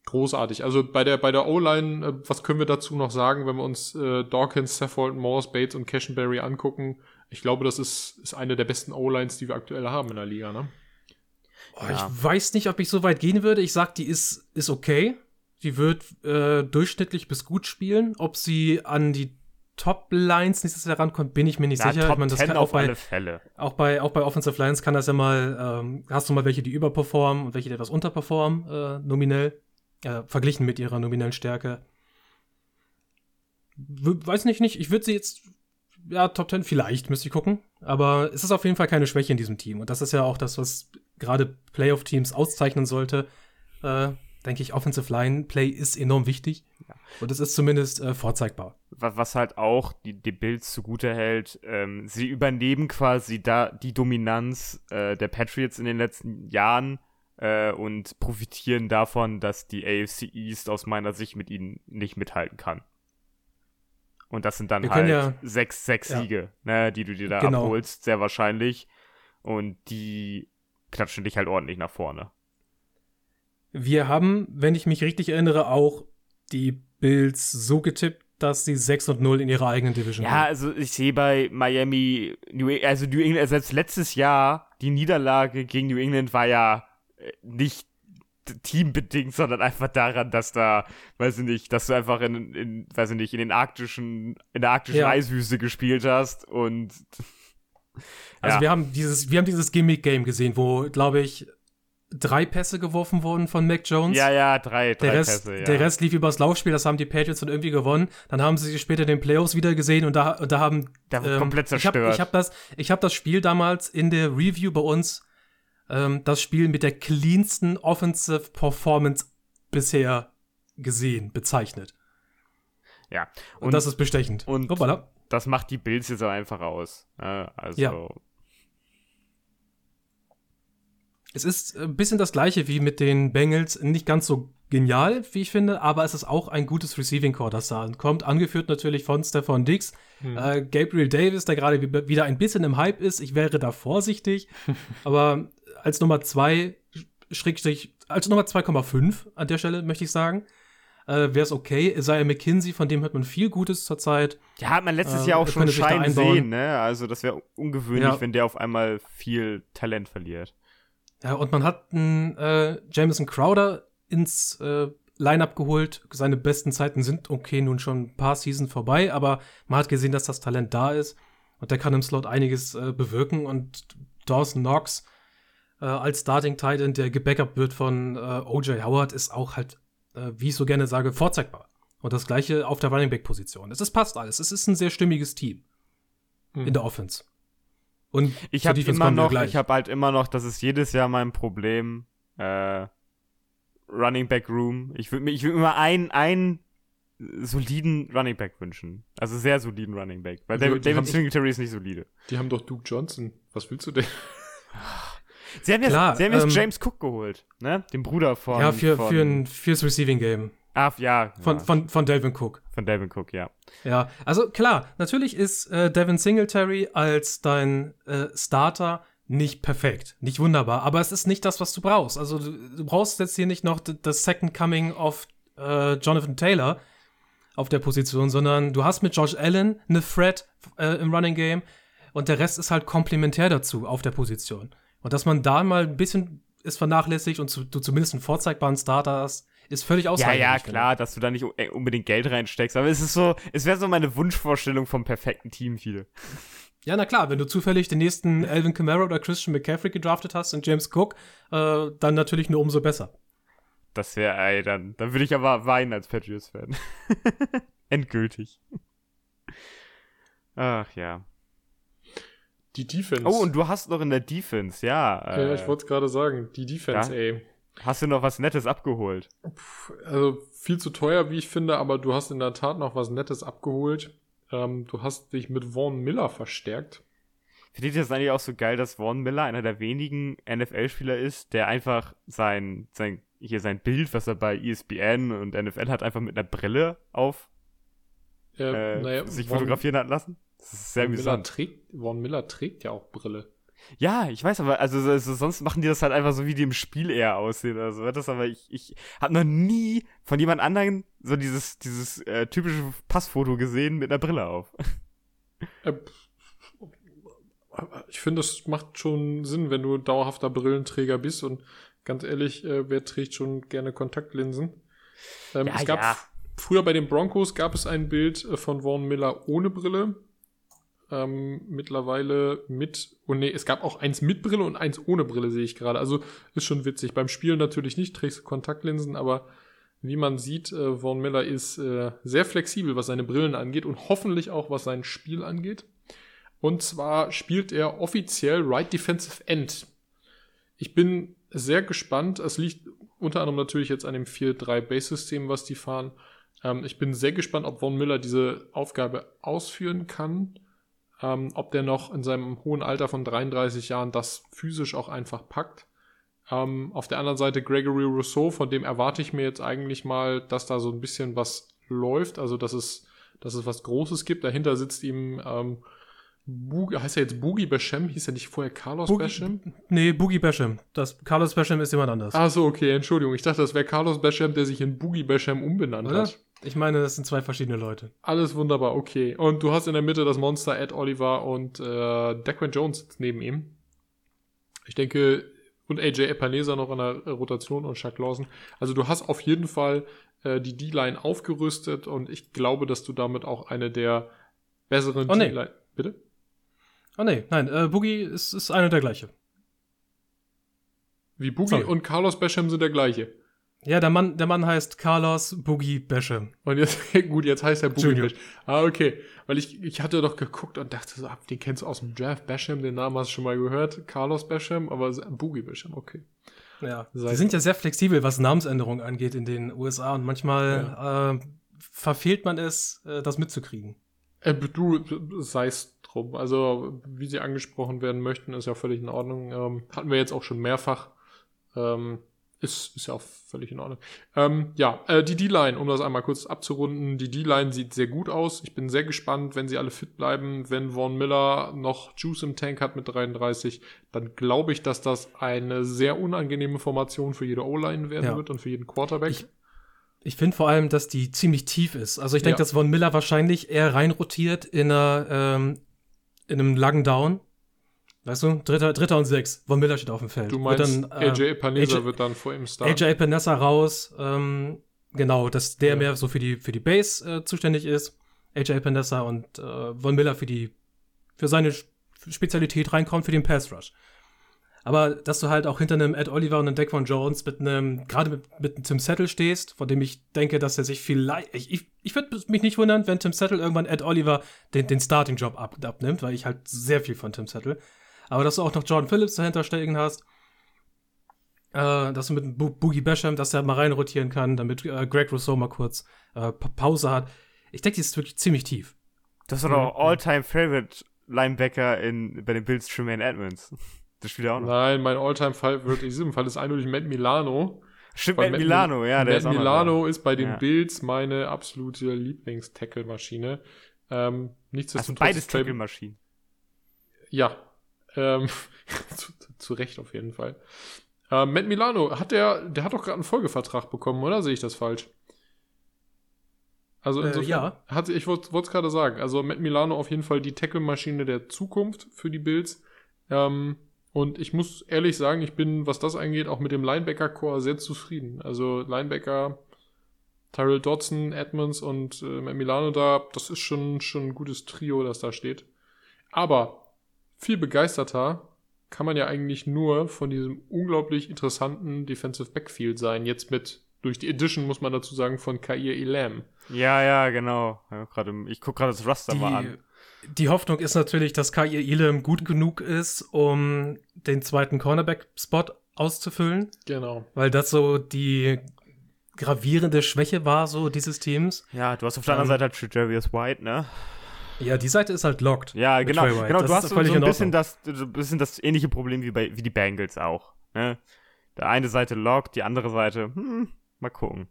großartig. Also bei der, bei der O-Line, äh, was können wir dazu noch sagen, wenn wir uns äh, Dawkins, Saffold, Morse, Bates und Cashenberry angucken? Ich glaube, das ist, ist eine der besten O-Lines, die wir aktuell haben in der Liga, ne? Oh, ja. Ich weiß nicht, ob ich so weit gehen würde. Ich sag, die ist, ist okay. Die wird äh, durchschnittlich bis gut spielen. Ob sie an die Top-Lines nächstes Jahr rankommt, bin ich mir nicht Na, sicher. Top ich meine, das kann auch bei, Fälle. Auch bei, auch bei Offensive Lines kann das ja mal, ähm, hast du mal welche, die überperformen und welche, die etwas unterperformen, äh, nominell äh, verglichen mit ihrer nominellen Stärke. W weiß nicht, nicht. Ich würde sie jetzt, ja, Top 10 vielleicht, müsste ich gucken. Aber es ist auf jeden Fall keine Schwäche in diesem Team. Und das ist ja auch das, was gerade Playoff-Teams auszeichnen sollte. Äh, denke ich, Offensive Line Play ist enorm wichtig. Ja. Und es ist zumindest äh, vorzeigbar. Was halt auch die, die Bills zugute hält, ähm, sie übernehmen quasi da die Dominanz äh, der Patriots in den letzten Jahren äh, und profitieren davon, dass die AFC East aus meiner Sicht mit ihnen nicht mithalten kann. Und das sind dann halt ja, sechs, sechs ja. Siege, ne, die du dir da genau. abholst, sehr wahrscheinlich. Und die klatschen dich halt ordentlich nach vorne. Wir haben, wenn ich mich richtig erinnere, auch die Bills so getippt, dass sie 6 und 0 in ihrer eigenen Division Ja, also ich sehe bei Miami, New, e, also New England, selbst letztes Jahr, die Niederlage gegen New England war ja äh, nicht teambedingt, sondern einfach daran, dass da, weiß ich nicht, dass du einfach in, in weiß ich nicht, in den arktischen, in der arktischen ja. Eiswüste gespielt hast und also ja. wir haben dieses, wir haben dieses Gimmick-Game gesehen, wo, glaube ich, drei Pässe geworfen wurden von Mac Jones. Ja, ja, drei, drei der Rest, Pässe, ja. Der Rest lief übers Laufspiel, das haben die Patriots dann irgendwie gewonnen. Dann haben sie sich später in den Playoffs wieder gesehen und da, und da haben. Da ähm, komplett zerstört. Ich habe hab das, hab das Spiel damals in der Review bei uns, ähm, das Spiel mit der cleansten Offensive Performance bisher gesehen, bezeichnet. Ja. Und, und das ist bestechend. Und Hoppala. das macht die Bills jetzt einfach aus. Also. Ja. Es ist ein bisschen das gleiche wie mit den Bengals. Nicht ganz so genial, wie ich finde, aber es ist auch ein gutes Receiving Core, das da kommt. Angeführt natürlich von Stefan Dix. Hm. Äh, Gabriel Davis, der gerade wieder ein bisschen im Hype ist. Ich wäre da vorsichtig. aber als Nummer 2, Schrägstrich, als Nummer 2,5 an der Stelle, möchte ich sagen. Äh, wäre es okay. Isaiah McKinsey, von dem hört man viel Gutes zurzeit. Ja, hat man letztes äh, Jahr auch schon Schein sehen, ne? Also das wäre ungewöhnlich, ja. wenn der auf einmal viel Talent verliert. Ja, und man hat einen äh, Jameson Crowder ins äh, Line-Up geholt. Seine besten Zeiten sind okay, nun schon ein paar Seasons vorbei, aber man hat gesehen, dass das Talent da ist und der kann im Slot einiges äh, bewirken und Dawson Knox äh, als Starting Titan, der gebackup wird von äh, OJ Howard, ist auch halt, äh, wie ich so gerne sage, vorzeigbar. Und das gleiche auf der Running Back Position. Es passt alles. Es ist ein sehr stimmiges Team hm. in der Offense. Und ich habe immer noch, ich habe halt immer noch, das ist jedes Jahr mein Problem, äh, Running Back Room. Ich würde mir, ich würde mir einen, einen soliden Running Back wünschen. Also sehr soliden Running Back. Weil David, David Singletary ist nicht solide. Die haben doch Duke Johnson. Was willst du denn? Sie haben jetzt, Klar, sie haben jetzt ähm, James Cook geholt, ne? Den Bruder von. Ja, für, von, für ein, fürs Receiving Game. Ah, ja. Von, ja. von, von Delvin Cook. Von Delvin Cook, ja. Ja, also klar, natürlich ist äh, Devin Singletary als dein äh, Starter nicht perfekt, nicht wunderbar, aber es ist nicht das, was du brauchst. Also du, du brauchst jetzt hier nicht noch das Second Coming of äh, Jonathan Taylor auf der Position, sondern du hast mit Josh Allen eine Threat äh, im Running Game und der Rest ist halt komplementär dazu auf der Position. Und dass man da mal ein bisschen ist vernachlässigt und zu, du zumindest einen vorzeigbaren Starter hast, ist völlig ausreichend. Ja, ja, klar, dass du da nicht äh, unbedingt Geld reinsteckst, aber es ist so, es wäre so meine Wunschvorstellung vom perfekten Team viele. Ja, na klar, wenn du zufällig den nächsten Alvin Kamara oder Christian McCaffrey gedraftet hast und James Cook, äh, dann natürlich nur umso besser. Das wäre, ey, dann, dann würde ich aber weinen als Patriots-Fan. Endgültig. Ach ja. Die Defense. Oh, und du hast noch in der Defense, ja. Äh, ja, ich wollte es gerade sagen. Die Defense, ja? ey. Hast du noch was Nettes abgeholt? Also viel zu teuer, wie ich finde, aber du hast in der Tat noch was Nettes abgeholt. Ähm, du hast dich mit Vaughn Miller verstärkt. Findet ihr das eigentlich auch so geil, dass Vaughn Miller einer der wenigen NFL-Spieler ist, der einfach sein, sein, hier sein Bild, was er bei ESPN und NFL hat, einfach mit einer Brille auf äh, naja, sich Vaughn, fotografieren hat lassen? Das ist sehr Vaughn Miller, trägt, Vaughn Miller trägt ja auch Brille. Ja, ich weiß, aber also, also, sonst machen die das halt einfach so, wie die im Spiel eher aussehen oder so. Das aber ich, ich habe noch nie von jemand anderem so dieses, dieses äh, typische Passfoto gesehen mit einer Brille auf. Äh, ich finde, das macht schon Sinn, wenn du dauerhafter Brillenträger bist und ganz ehrlich, äh, wer trägt schon gerne Kontaktlinsen? Ähm, ja, es gab ja. früher bei den Broncos gab es ein Bild äh, von Vaughn Miller ohne Brille ähm, mittlerweile mit, und oh nee, es gab auch eins mit Brille und eins ohne Brille, sehe ich gerade. Also ist schon witzig. Beim Spielen natürlich nicht, trägst du Kontaktlinsen, aber wie man sieht, äh, Vaughn Miller ist äh, sehr flexibel, was seine Brillen angeht und hoffentlich auch, was sein Spiel angeht. Und zwar spielt er offiziell Right Defensive End. Ich bin sehr gespannt. Es liegt unter anderem natürlich jetzt an dem 4-3-Base-System, was die fahren. Ähm, ich bin sehr gespannt, ob Von Miller diese Aufgabe ausführen kann ähm, ob der noch in seinem hohen Alter von 33 Jahren das physisch auch einfach packt. Ähm, auf der anderen Seite Gregory Rousseau, von dem erwarte ich mir jetzt eigentlich mal, dass da so ein bisschen was läuft, also dass es, dass es was Großes gibt. Dahinter sitzt ihm ähm, Boogie, heißt er jetzt Boogie Basham? Hieß er nicht vorher Carlos Boogie, Basham? Nee, Boogie Basham. Das, Carlos Basham ist jemand anders. Ach so, okay, Entschuldigung. Ich dachte, das wäre Carlos Basham, der sich in Boogie Basham umbenannt Oder? hat. Ich meine, das sind zwei verschiedene Leute. Alles wunderbar, okay. Und du hast in der Mitte das Monster Ed Oliver und äh, Declan Jones neben ihm. Ich denke, und AJ Epinesa noch in der Rotation und Chuck Lawson. Also du hast auf jeden Fall äh, die D-Line aufgerüstet und ich glaube, dass du damit auch eine der besseren oh, nee. D-Line. Bitte? Oh nee, nein, äh, Boogie ist, ist einer der gleiche. Wie Boogie Sorry. und Carlos Basham sind der gleiche. Ja, der Mann, der Mann heißt Carlos Boogie Basham. Und jetzt, gut, jetzt heißt er Boogie Basham. Ah, okay. Weil ich, ich hatte doch geguckt und dachte so, den kennst du aus dem Draft Basham, den Namen hast du schon mal gehört. Carlos Basham, aber Boogie Basham, okay. Ja, sie sind ja sehr flexibel, was Namensänderungen angeht in den USA und manchmal ja. äh, verfehlt man es, äh, das mitzukriegen. Äh, du, sei es drum. Also, wie sie angesprochen werden möchten, ist ja völlig in Ordnung. Ähm, hatten wir jetzt auch schon mehrfach. Ähm, ist, ist ja auch völlig in Ordnung. Ähm, ja, äh, die D-Line, um das einmal kurz abzurunden. Die D-Line sieht sehr gut aus. Ich bin sehr gespannt, wenn sie alle fit bleiben. Wenn Vaughn Miller noch Juice im Tank hat mit 33, dann glaube ich, dass das eine sehr unangenehme Formation für jede O-Line werden ja. wird und für jeden Quarterback. Ich, ich finde vor allem, dass die ziemlich tief ist. Also ich denke, ja. dass Von Miller wahrscheinlich eher reinrotiert in, einer, ähm, in einem langen Down Weißt du, Dritter, Dritter und Sechs. Von Miller steht auf dem Feld. Du meinst, dann, äh, AJ Epinesa wird dann vor ihm starten. AJ Epinesa raus. Ähm, genau, dass der ja. mehr so für die, für die Base äh, zuständig ist. AJ Epinesa und äh, Von Miller für die, für seine Spezialität reinkommt, für den Pass Rush. Aber dass du halt auch hinter einem Ed Oliver und einem Dequan Jones mit einem, gerade mit, mit einem Tim Settle stehst, von dem ich denke, dass er sich vielleicht, ich, ich, ich würde mich nicht wundern, wenn Tim Settle irgendwann Ed Oliver den, den Starting-Job ab, abnimmt, weil ich halt sehr viel von Tim Settle aber dass du auch noch Jordan Phillips dahinter stecken hast, äh, dass du mit Bo Boogie Basham, dass er mal rein rotieren kann, damit äh, Greg Rousseau mal kurz äh, Pause hat. Ich denke, die ist wirklich ziemlich tief. Das war doch All-Time-Favorite Linebacker in, bei den Bills Tremaine Edmonds. Das spielt er auch noch. Nein, mein All-Time-Fall wird in diesem Fall ist eindeutig Matt Milano. Stimmt, Matt, Matt Milano, ja, der Matt ist Milano ist bei den ja. Bills meine absolute Lieblings-Tackle-Maschine. Ähm, nichtsdestotrotz. Also beides Tackle-Maschinen. Ja, ähm, zu, zu, Recht auf jeden Fall. Ähm, Matt Milano, hat der, der hat doch gerade einen Folgevertrag bekommen, oder sehe ich das falsch? Also äh, insofern, äh, ja. hat, ich wollte es gerade sagen, also Matt Milano auf jeden Fall die Tackle-Maschine der Zukunft für die Bills. Ähm, und ich muss ehrlich sagen, ich bin, was das angeht, auch mit dem Linebacker-Core sehr zufrieden. Also Linebacker, Tyrell Dodson, Edmonds und äh, Matt Milano da, das ist schon, schon ein gutes Trio, das da steht. Aber viel begeisterter kann man ja eigentlich nur von diesem unglaublich interessanten Defensive Backfield sein. Jetzt mit, durch die Edition muss man dazu sagen, von Kair Elam. Ja, ja, genau. Ja, grad ich gucke gerade das Raster die, mal an. Die Hoffnung ist natürlich, dass Kair Elam gut genug ist, um den zweiten Cornerback-Spot auszufüllen. Genau. Weil das so die gravierende Schwäche war, so dieses Teams. Ja, du hast auf der anderen Seite halt Jervius White, ne? Ja, die Seite ist halt locked. Ja, genau. genau du hast so, ein bisschen das, so ein bisschen das ähnliche Problem wie bei wie die Bengals auch. Ne? Der eine Seite locked, die andere Seite, hm, mal gucken.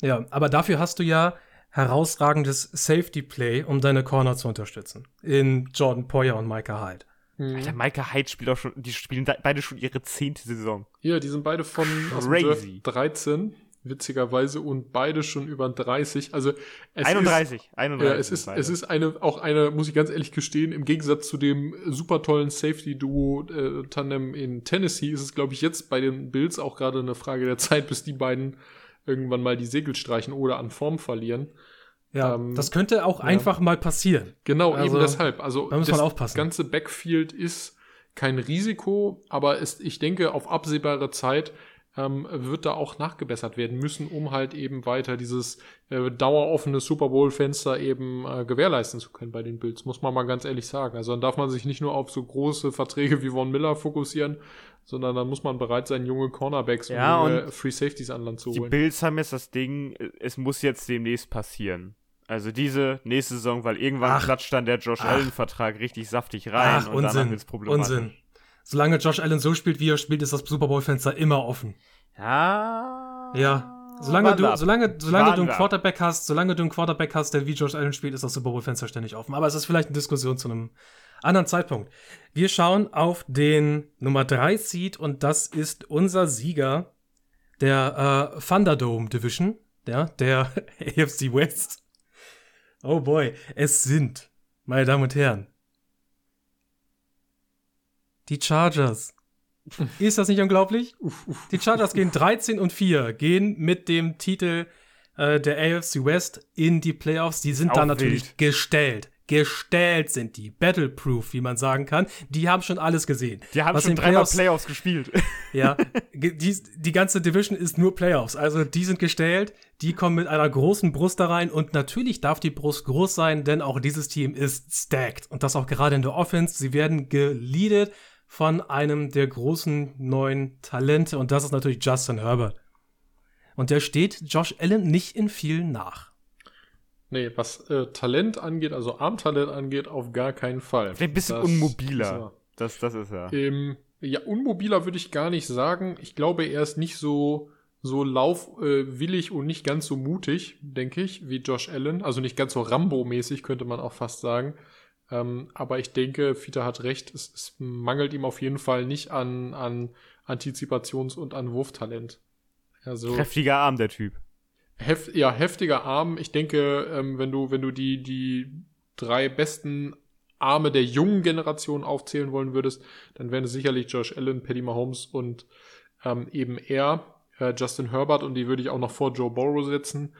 Ja, aber dafür hast du ja herausragendes Safety Play, um deine Corner zu unterstützen. In Jordan Poyer und Micah Hyde. Mhm. Alter, Micah Hyde spielt auch schon, die spielen beide schon ihre zehnte Saison. Ja, die sind beide von Crazy. 13 witzigerweise und beide schon über 30. Also es 31, ist, 31. Ja, es ist, es ist eine, auch eine, muss ich ganz ehrlich gestehen, im Gegensatz zu dem super tollen Safety-Duo äh, Tandem in Tennessee ist es, glaube ich, jetzt bei den Bills auch gerade eine Frage der Zeit, bis die beiden irgendwann mal die Segel streichen oder an Form verlieren. Ja, ähm, das könnte auch ja. einfach mal passieren. Genau, also, eben deshalb. Also da muss man aufpassen. das ganze Backfield ist kein Risiko, aber ist, ich denke, auf absehbare Zeit ähm, wird da auch nachgebessert werden müssen, um halt eben weiter dieses äh, daueroffene Super Bowl-Fenster eben äh, gewährleisten zu können bei den Bills, muss man mal ganz ehrlich sagen. Also dann darf man sich nicht nur auf so große Verträge wie Von Miller fokussieren, sondern dann muss man bereit sein, junge Cornerbacks ja, und, junge Free Safeties an Land zu holen. Die Bills haben jetzt das Ding, es muss jetzt demnächst passieren. Also diese nächste Saison, weil irgendwann ach, klatscht dann der Josh Allen-Vertrag richtig saftig rein ach, und Unsinn, dann wird's problematisch. Unsinn. Solange Josh Allen so spielt, wie er spielt, ist das Super Bowl-Fenster immer offen. Ja. Ja. Solange du, solange, solange du einen Quarterback hast, solange du einen Quarterback hast, der wie Josh Allen spielt, ist das Super Bowl-Fenster ständig offen. Aber es ist vielleicht eine Diskussion zu einem anderen Zeitpunkt. Wir schauen auf den Nummer 3 Seed und das ist unser Sieger der äh, Thunderdome Division ja, der AFC West. Oh boy, es sind, meine Damen und Herren, die Chargers. Ist das nicht unglaublich? Die Chargers gehen 13 und 4, gehen mit dem Titel äh, der AFC West in die Playoffs. Die sind da natürlich gestellt. Gestellt sind die. Battleproof, wie man sagen kann. Die haben schon alles gesehen. Die haben Was schon dreimal Playoffs, Playoffs gespielt. Ja, die, die ganze Division ist nur Playoffs. Also die sind gestellt, die kommen mit einer großen Brust da rein und natürlich darf die Brust groß sein, denn auch dieses Team ist stacked. Und das auch gerade in der Offense. Sie werden geleadet von einem der großen neuen Talente und das ist natürlich Justin Herbert. Und der steht Josh Allen nicht in viel nach. Nee, was äh, Talent angeht, also Armtalent angeht, auf gar keinen Fall. Vielleicht ein bisschen das unmobiler. Das, das ist ja. Ähm, ja, unmobiler würde ich gar nicht sagen. Ich glaube, er ist nicht so, so laufwillig äh, und nicht ganz so mutig, denke ich, wie Josh Allen. Also nicht ganz so Rambo-mäßig, könnte man auch fast sagen. Ähm, aber ich denke, Fita hat recht, es, es, mangelt ihm auf jeden Fall nicht an, an Antizipations- und an Wurftalent. Also, Kräftiger Arm, der Typ. Heft, ja, heftiger Arm. Ich denke, ähm, wenn du, wenn du die, die drei besten Arme der jungen Generation aufzählen wollen würdest, dann wären es sicherlich Josh Allen, Paddy Mahomes und ähm, eben er, äh, Justin Herbert, und die würde ich auch noch vor Joe Burrow setzen.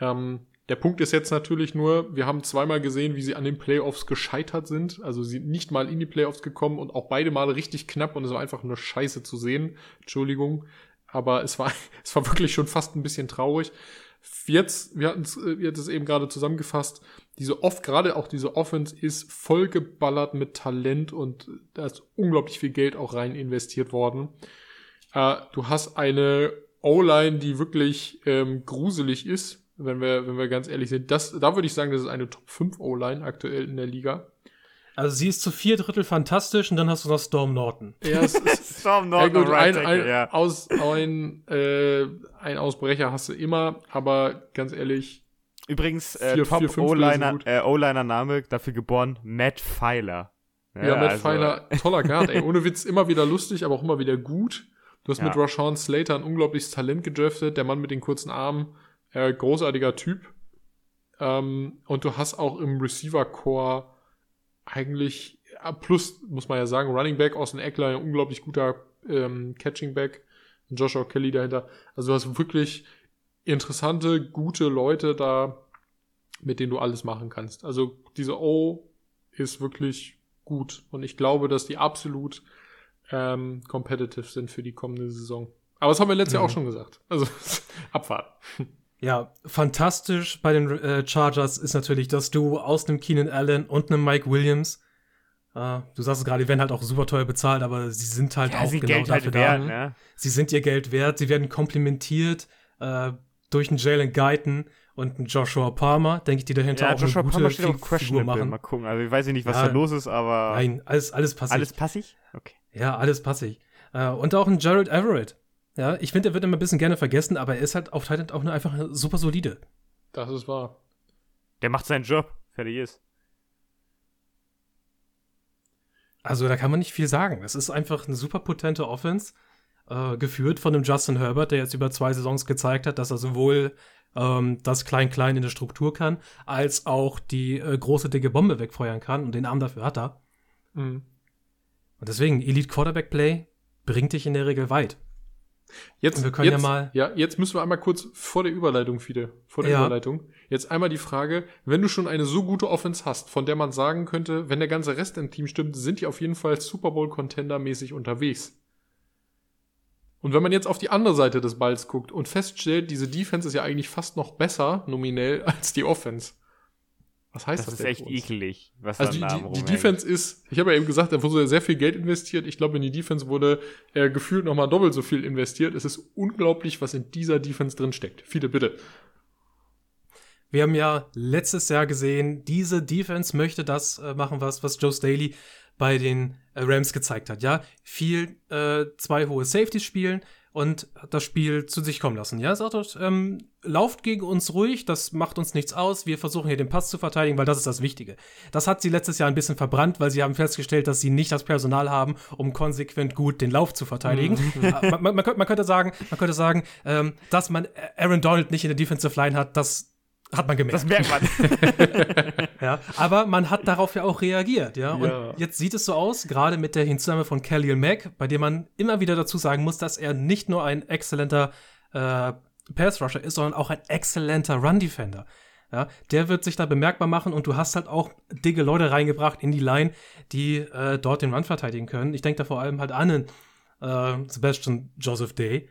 Ähm, der Punkt ist jetzt natürlich nur, wir haben zweimal gesehen, wie sie an den Playoffs gescheitert sind. Also sie sind nicht mal in die Playoffs gekommen und auch beide Male richtig knapp und es war einfach nur scheiße zu sehen. Entschuldigung. Aber es war, es war wirklich schon fast ein bisschen traurig. Jetzt, wir hatten es, äh, es eben gerade zusammengefasst, diese oft, gerade auch diese Offense ist vollgeballert mit Talent und da ist unglaublich viel Geld auch rein investiert worden. Äh, du hast eine O-Line, die wirklich ähm, gruselig ist wenn wir, wenn wir ganz ehrlich sind. Das, da würde ich sagen, das ist eine Top 5 O-Line aktuell in der Liga. Also sie ist zu vier Drittel fantastisch und dann hast du noch Storm Norton. Ja, es ist, Storm Norton. Ja gut, ein, ein, ja. Aus, ein, äh, ein Ausbrecher hast du immer, aber ganz ehrlich. Übrigens, äh, Top O-Liner, äh, O-Liner-Name dafür geboren, Matt Pfeiler. Ja, ja Matt also. Pfeiler, toller Guard, ey. Ohne Witz, immer wieder lustig, aber auch immer wieder gut. Du hast ja. mit Rashawn Slater ein unglaubliches Talent gedraftet, der Mann mit den kurzen Armen. Äh, großartiger Typ. Ähm, und du hast auch im Receiver-Core eigentlich, plus muss man ja sagen, Running Back aus dem Eckler, ein unglaublich guter ähm, Catching Back. Joshua Kelly dahinter. Also du hast wirklich interessante, gute Leute da, mit denen du alles machen kannst. Also diese O ist wirklich gut. Und ich glaube, dass die absolut ähm, competitive sind für die kommende Saison. Aber das haben wir letztes mhm. Jahr auch schon gesagt. Also Abfahrt. Ja, fantastisch bei den äh, Chargers ist natürlich, dass du aus einem Keenan Allen und einem Mike Williams, äh, du sagst es gerade, die werden halt auch super teuer bezahlt, aber sie sind halt ja, auch genau Geld dafür halt wert, da. Ne? Sie sind ihr Geld wert, sie werden komplimentiert äh, durch einen Jalen Guyton und einen Joshua Palmer, denke ich, die dahinter ja, auch Joshua eine gute Palmer steht Fig auf Figur machen. Mal gucken, also ich weiß nicht, was ja, da los ist, aber Nein, alles, alles passig. Alles passig? Okay. Ja, alles passig. Äh, und auch ein Gerald Everett, ja, ich finde, er wird immer ein bisschen gerne vergessen, aber er ist halt auf Titan auch nur einfach super solide. Das ist wahr. Der macht seinen Job. Fertig ist. Also da kann man nicht viel sagen. Es ist einfach eine super potente Offense, äh, geführt von dem Justin Herbert, der jetzt über zwei Saisons gezeigt hat, dass er sowohl ähm, das Klein-Klein in der Struktur kann, als auch die äh, große, dicke Bombe wegfeuern kann. Und den Arm dafür hat er. Mhm. Und deswegen, Elite Quarterback Play bringt dich in der Regel weit. Jetzt, wir können jetzt, ja mal. Ja, jetzt müssen wir einmal kurz vor der Überleitung, Fide, vor der ja. Überleitung. Jetzt einmal die Frage, wenn du schon eine so gute Offense hast, von der man sagen könnte, wenn der ganze Rest im Team stimmt, sind die auf jeden Fall Super Bowl Contender mäßig unterwegs. Und wenn man jetzt auf die andere Seite des Balls guckt und feststellt, diese Defense ist ja eigentlich fast noch besser nominell als die Offense. Was heißt das? Das ist echt eklig, was also die, die, die Defense ist, ich habe ja eben gesagt, da wurde sehr viel Geld investiert. Ich glaube, in die Defense wurde äh, gefühlt nochmal doppelt so viel investiert. Es ist unglaublich, was in dieser Defense drin steckt. Viele bitte. Wir haben ja letztes Jahr gesehen, diese Defense möchte das äh, machen, was, was Joe Staley bei den äh, Rams gezeigt hat. Ja, viel äh, zwei hohe Safeties spielen und das Spiel zu sich kommen lassen. Ja, sagt dort, ähm, lauft gegen uns ruhig, das macht uns nichts aus, wir versuchen hier den Pass zu verteidigen, weil das ist das Wichtige. Das hat sie letztes Jahr ein bisschen verbrannt, weil sie haben festgestellt, dass sie nicht das Personal haben, um konsequent gut den Lauf zu verteidigen. Mhm. Äh, man, man, man, könnte, man, könnte sagen, man könnte sagen, ähm, dass man Aaron Donald nicht in der Defensive Line hat, das hat man gemerkt. Das merkt man. ja, aber man hat darauf ja auch reagiert, ja. Und ja. jetzt sieht es so aus, gerade mit der Hinzunahme von Khalil Mack, bei dem man immer wieder dazu sagen muss, dass er nicht nur ein exzellenter äh, Pass-Rusher ist, sondern auch ein exzellenter Run-Defender. Ja, der wird sich da bemerkbar machen und du hast halt auch dicke Leute reingebracht in die Line, die äh, dort den Run verteidigen können. Ich denke da vor allem halt an äh, Sebastian Joseph Day,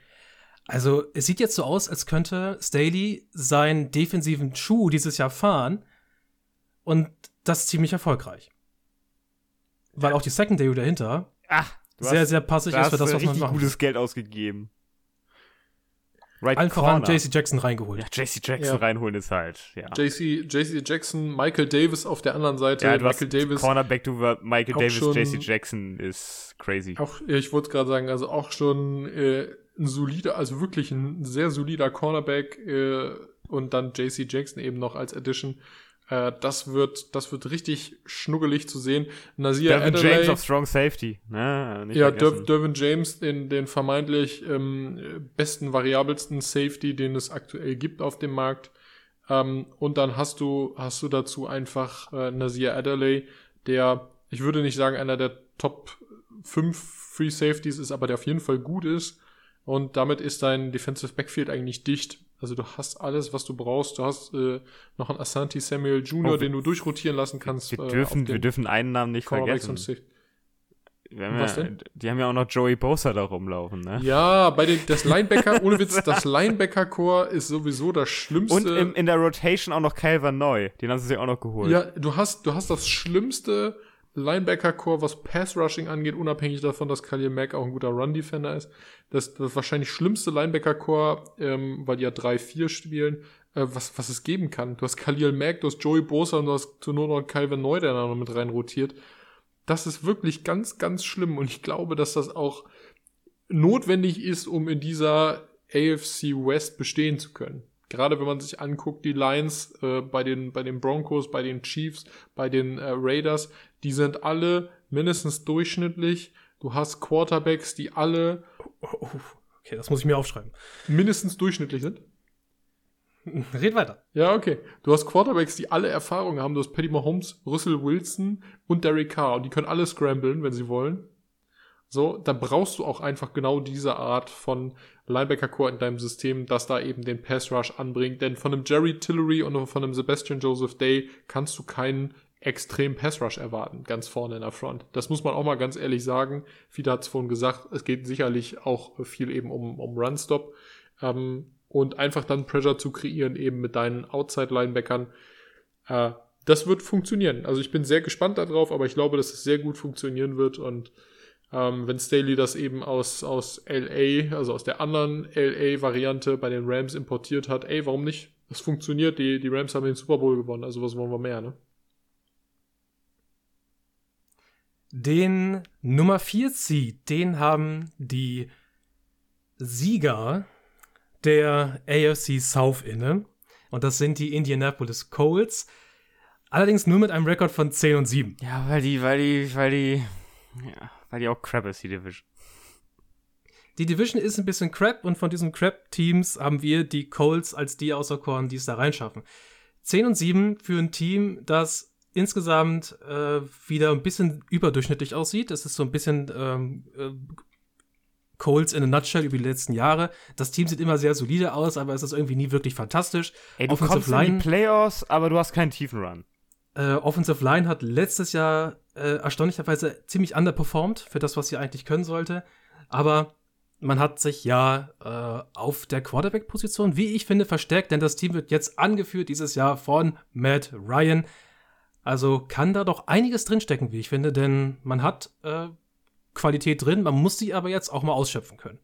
also, es sieht jetzt so aus, als könnte Staley seinen defensiven Schuh dieses Jahr fahren und das ziemlich erfolgreich. Weil auch die Secondary dahinter Ach, sehr, hast, sehr passig ist für das, was man macht. gutes Geld ausgegeben. Right Allen voran JC Jackson reingeholt. Ja, JC Jackson ja. reinholen ist halt, ja. JC, JC Jackson, Michael Davis auf der anderen Seite. Ja, du Michael Davis. Cornerback, du Michael Davis, JC Jackson ist crazy. Auch, ich wollte gerade sagen, also auch schon äh, ein solider, also wirklich ein sehr solider Cornerback äh, und dann JC Jackson eben noch als Addition. Äh, das wird, das wird richtig schnuggelig zu sehen. Nasir Dervin Adelaide, James auf Strong Safety. Ne? ja, Dervin James, den, den vermeintlich ähm, besten, variabelsten Safety, den es aktuell gibt auf dem Markt. Ähm, und dann hast du, hast du dazu einfach äh, Nasir Adelaide, der, ich würde nicht sagen, einer der Top 5 Free Safeties ist, aber der auf jeden Fall gut ist. Und damit ist dein Defensive Backfield eigentlich dicht. Also du hast alles, was du brauchst. Du hast äh, noch einen Asante Samuel Jr., oh, den du durchrotieren lassen kannst. Wir, äh, dürfen, wir dürfen einen Namen nicht vergessen. Was denn? Die haben ja auch noch Joey Bosa da rumlaufen, ne? Ja, bei den, das Linebacker, ohne Witz, das Linebacker-Core ist sowieso das Schlimmste. Und im, in der Rotation auch noch Calvin Neu. Den haben sie sich auch noch geholt. Ja, du hast, du hast das Schlimmste Linebacker-Core, was Pass-Rushing angeht, unabhängig davon, dass Khalil Mack auch ein guter Run-Defender ist. Das, das wahrscheinlich schlimmste Linebacker-Core, ähm, weil die ja 3-4 spielen, äh, was, was es geben kann. Du hast Khalil Mack, du hast Joey Bosa und du hast zu nur noch Calvin Neu, der da noch mit rein rotiert. Das ist wirklich ganz, ganz schlimm und ich glaube, dass das auch notwendig ist, um in dieser AFC West bestehen zu können. Gerade wenn man sich anguckt, die Lions äh, bei, den, bei den Broncos, bei den Chiefs, bei den äh, Raiders, die sind alle mindestens durchschnittlich. Du hast Quarterbacks, die alle. Oh, oh, okay, das muss ich mir aufschreiben. Mindestens durchschnittlich sind. Red weiter. Ja, okay. Du hast Quarterbacks, die alle Erfahrungen haben. Du hast Paddy Mahomes, Russell Wilson und Derek Carr. Und die können alle scramblen, wenn sie wollen. So, da brauchst du auch einfach genau diese Art von Linebacker-Core in deinem System, das da eben den Pass-Rush anbringt. Denn von einem Jerry Tillery und von einem Sebastian Joseph Day kannst du keinen extrem Pass-Rush erwarten, ganz vorne in der Front. Das muss man auch mal ganz ehrlich sagen. Viele hat es vorhin gesagt, es geht sicherlich auch viel eben um, um Run-Stop. Ähm, und einfach dann Pressure zu kreieren, eben mit deinen Outside-Linebackern. Äh, das wird funktionieren. Also ich bin sehr gespannt darauf, aber ich glaube, dass es sehr gut funktionieren wird und ähm, wenn Staley das eben aus, aus LA, also aus der anderen LA-Variante bei den Rams importiert hat, ey, warum nicht? Das funktioniert, die, die Rams haben den Super Bowl gewonnen, also was wollen wir mehr, ne? Den Nummer 4 Seed, den haben die Sieger der AFC South inne. Und das sind die Indianapolis Colts. Allerdings nur mit einem Rekord von 10 und 7. Ja, weil die, weil die, weil die, ja, weil die auch crap ist, die Division. Die Division ist ein bisschen crap und von diesen crap-Teams haben wir die Colts als die auserkoren, die es da reinschaffen. 10 und 7 für ein Team, das insgesamt äh, wieder ein bisschen überdurchschnittlich aussieht. Es ist so ein bisschen ähm, äh, Colts in a nutshell über die letzten Jahre. Das Team sieht immer sehr solide aus, aber es ist irgendwie nie wirklich fantastisch. Ey, du Offensive kommst Line, in die Playoffs, aber du hast keinen tiefen Run. Äh, Offensive Line hat letztes Jahr äh, erstaunlicherweise ziemlich underperformed für das, was sie eigentlich können sollte. Aber man hat sich ja äh, auf der Quarterback-Position, wie ich finde, verstärkt, denn das Team wird jetzt angeführt dieses Jahr von Matt Ryan. Also kann da doch einiges drinstecken, wie ich finde, denn man hat äh, Qualität drin, man muss sie aber jetzt auch mal ausschöpfen können.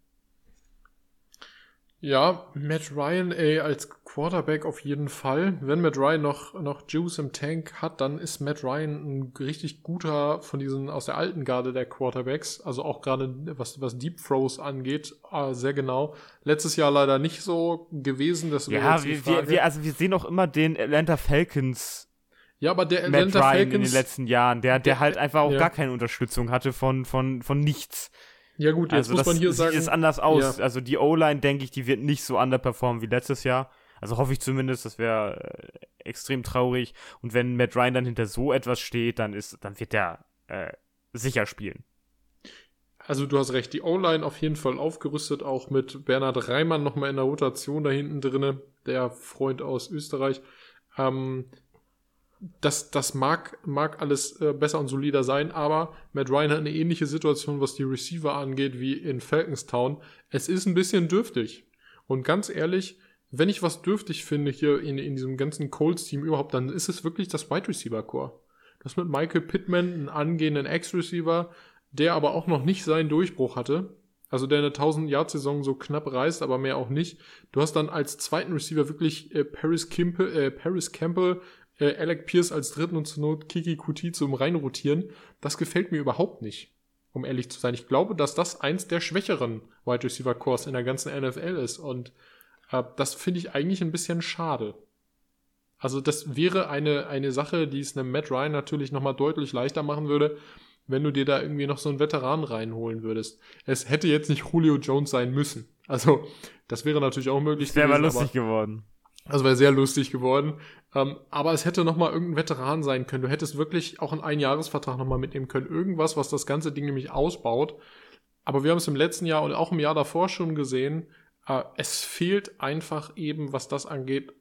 Ja, Matt Ryan, ey, als Quarterback auf jeden Fall. Wenn Matt Ryan noch, noch Juice im Tank hat, dann ist Matt Ryan ein richtig guter von diesen aus der alten Garde der Quarterbacks. Also auch gerade was, was Deep Throws angeht, äh, sehr genau. Letztes Jahr leider nicht so gewesen. Das ja, wir, wir, wir, also wir sehen auch immer den Atlanta Falcons ja, aber der Atlanta Matt Ryan Falcons in den letzten Jahren, der, der, der halt einfach auch ja. gar keine Unterstützung hatte von, von, von nichts. Ja, gut, jetzt also muss man hier sagen. Sieht es anders aus. Ja. Also die O-Line, denke ich, die wird nicht so underperformen wie letztes Jahr. Also hoffe ich zumindest, das wäre äh, extrem traurig. Und wenn Matt Ryan dann hinter so etwas steht, dann ist, dann wird der äh, sicher spielen. Also du hast recht, die O-Line auf jeden Fall aufgerüstet, auch mit Bernhard Reimann nochmal in der Rotation da hinten drinne, der Freund aus Österreich. Ähm, das, das mag, mag alles äh, besser und solider sein, aber Matt Ryan hat eine ähnliche Situation, was die Receiver angeht, wie in Falconstown. Es ist ein bisschen dürftig. Und ganz ehrlich, wenn ich was dürftig finde hier in, in diesem ganzen Colts-Team überhaupt, dann ist es wirklich das Wide Receiver-Core. Das mit Michael Pittman, einen angehenden Ex-Receiver, der aber auch noch nicht seinen Durchbruch hatte. Also der eine 1000-Yard-Saison so knapp reißt, aber mehr auch nicht. Du hast dann als zweiten Receiver wirklich äh, Paris, Kimpe, äh, Paris Campbell, äh, Alec Pierce als dritten und zur Not Kiki Kuti zum reinrotieren, das gefällt mir überhaupt nicht, um ehrlich zu sein. Ich glaube, dass das eins der schwächeren Wide Receiver Cores in der ganzen NFL ist und äh, das finde ich eigentlich ein bisschen schade. Also das wäre eine, eine Sache, die es einem Matt Ryan natürlich nochmal deutlich leichter machen würde, wenn du dir da irgendwie noch so einen Veteran reinholen würdest. Es hätte jetzt nicht Julio Jones sein müssen. Also, das wäre natürlich auch möglich. Wäre aber lustig geworden. Das wäre sehr lustig geworden. Ähm, aber es hätte nochmal irgendein Veteran sein können. Du hättest wirklich auch einen Einjahresvertrag nochmal mitnehmen können. Irgendwas, was das ganze Ding nämlich ausbaut. Aber wir haben es im letzten Jahr und auch im Jahr davor schon gesehen. Äh, es fehlt einfach eben, was das angeht,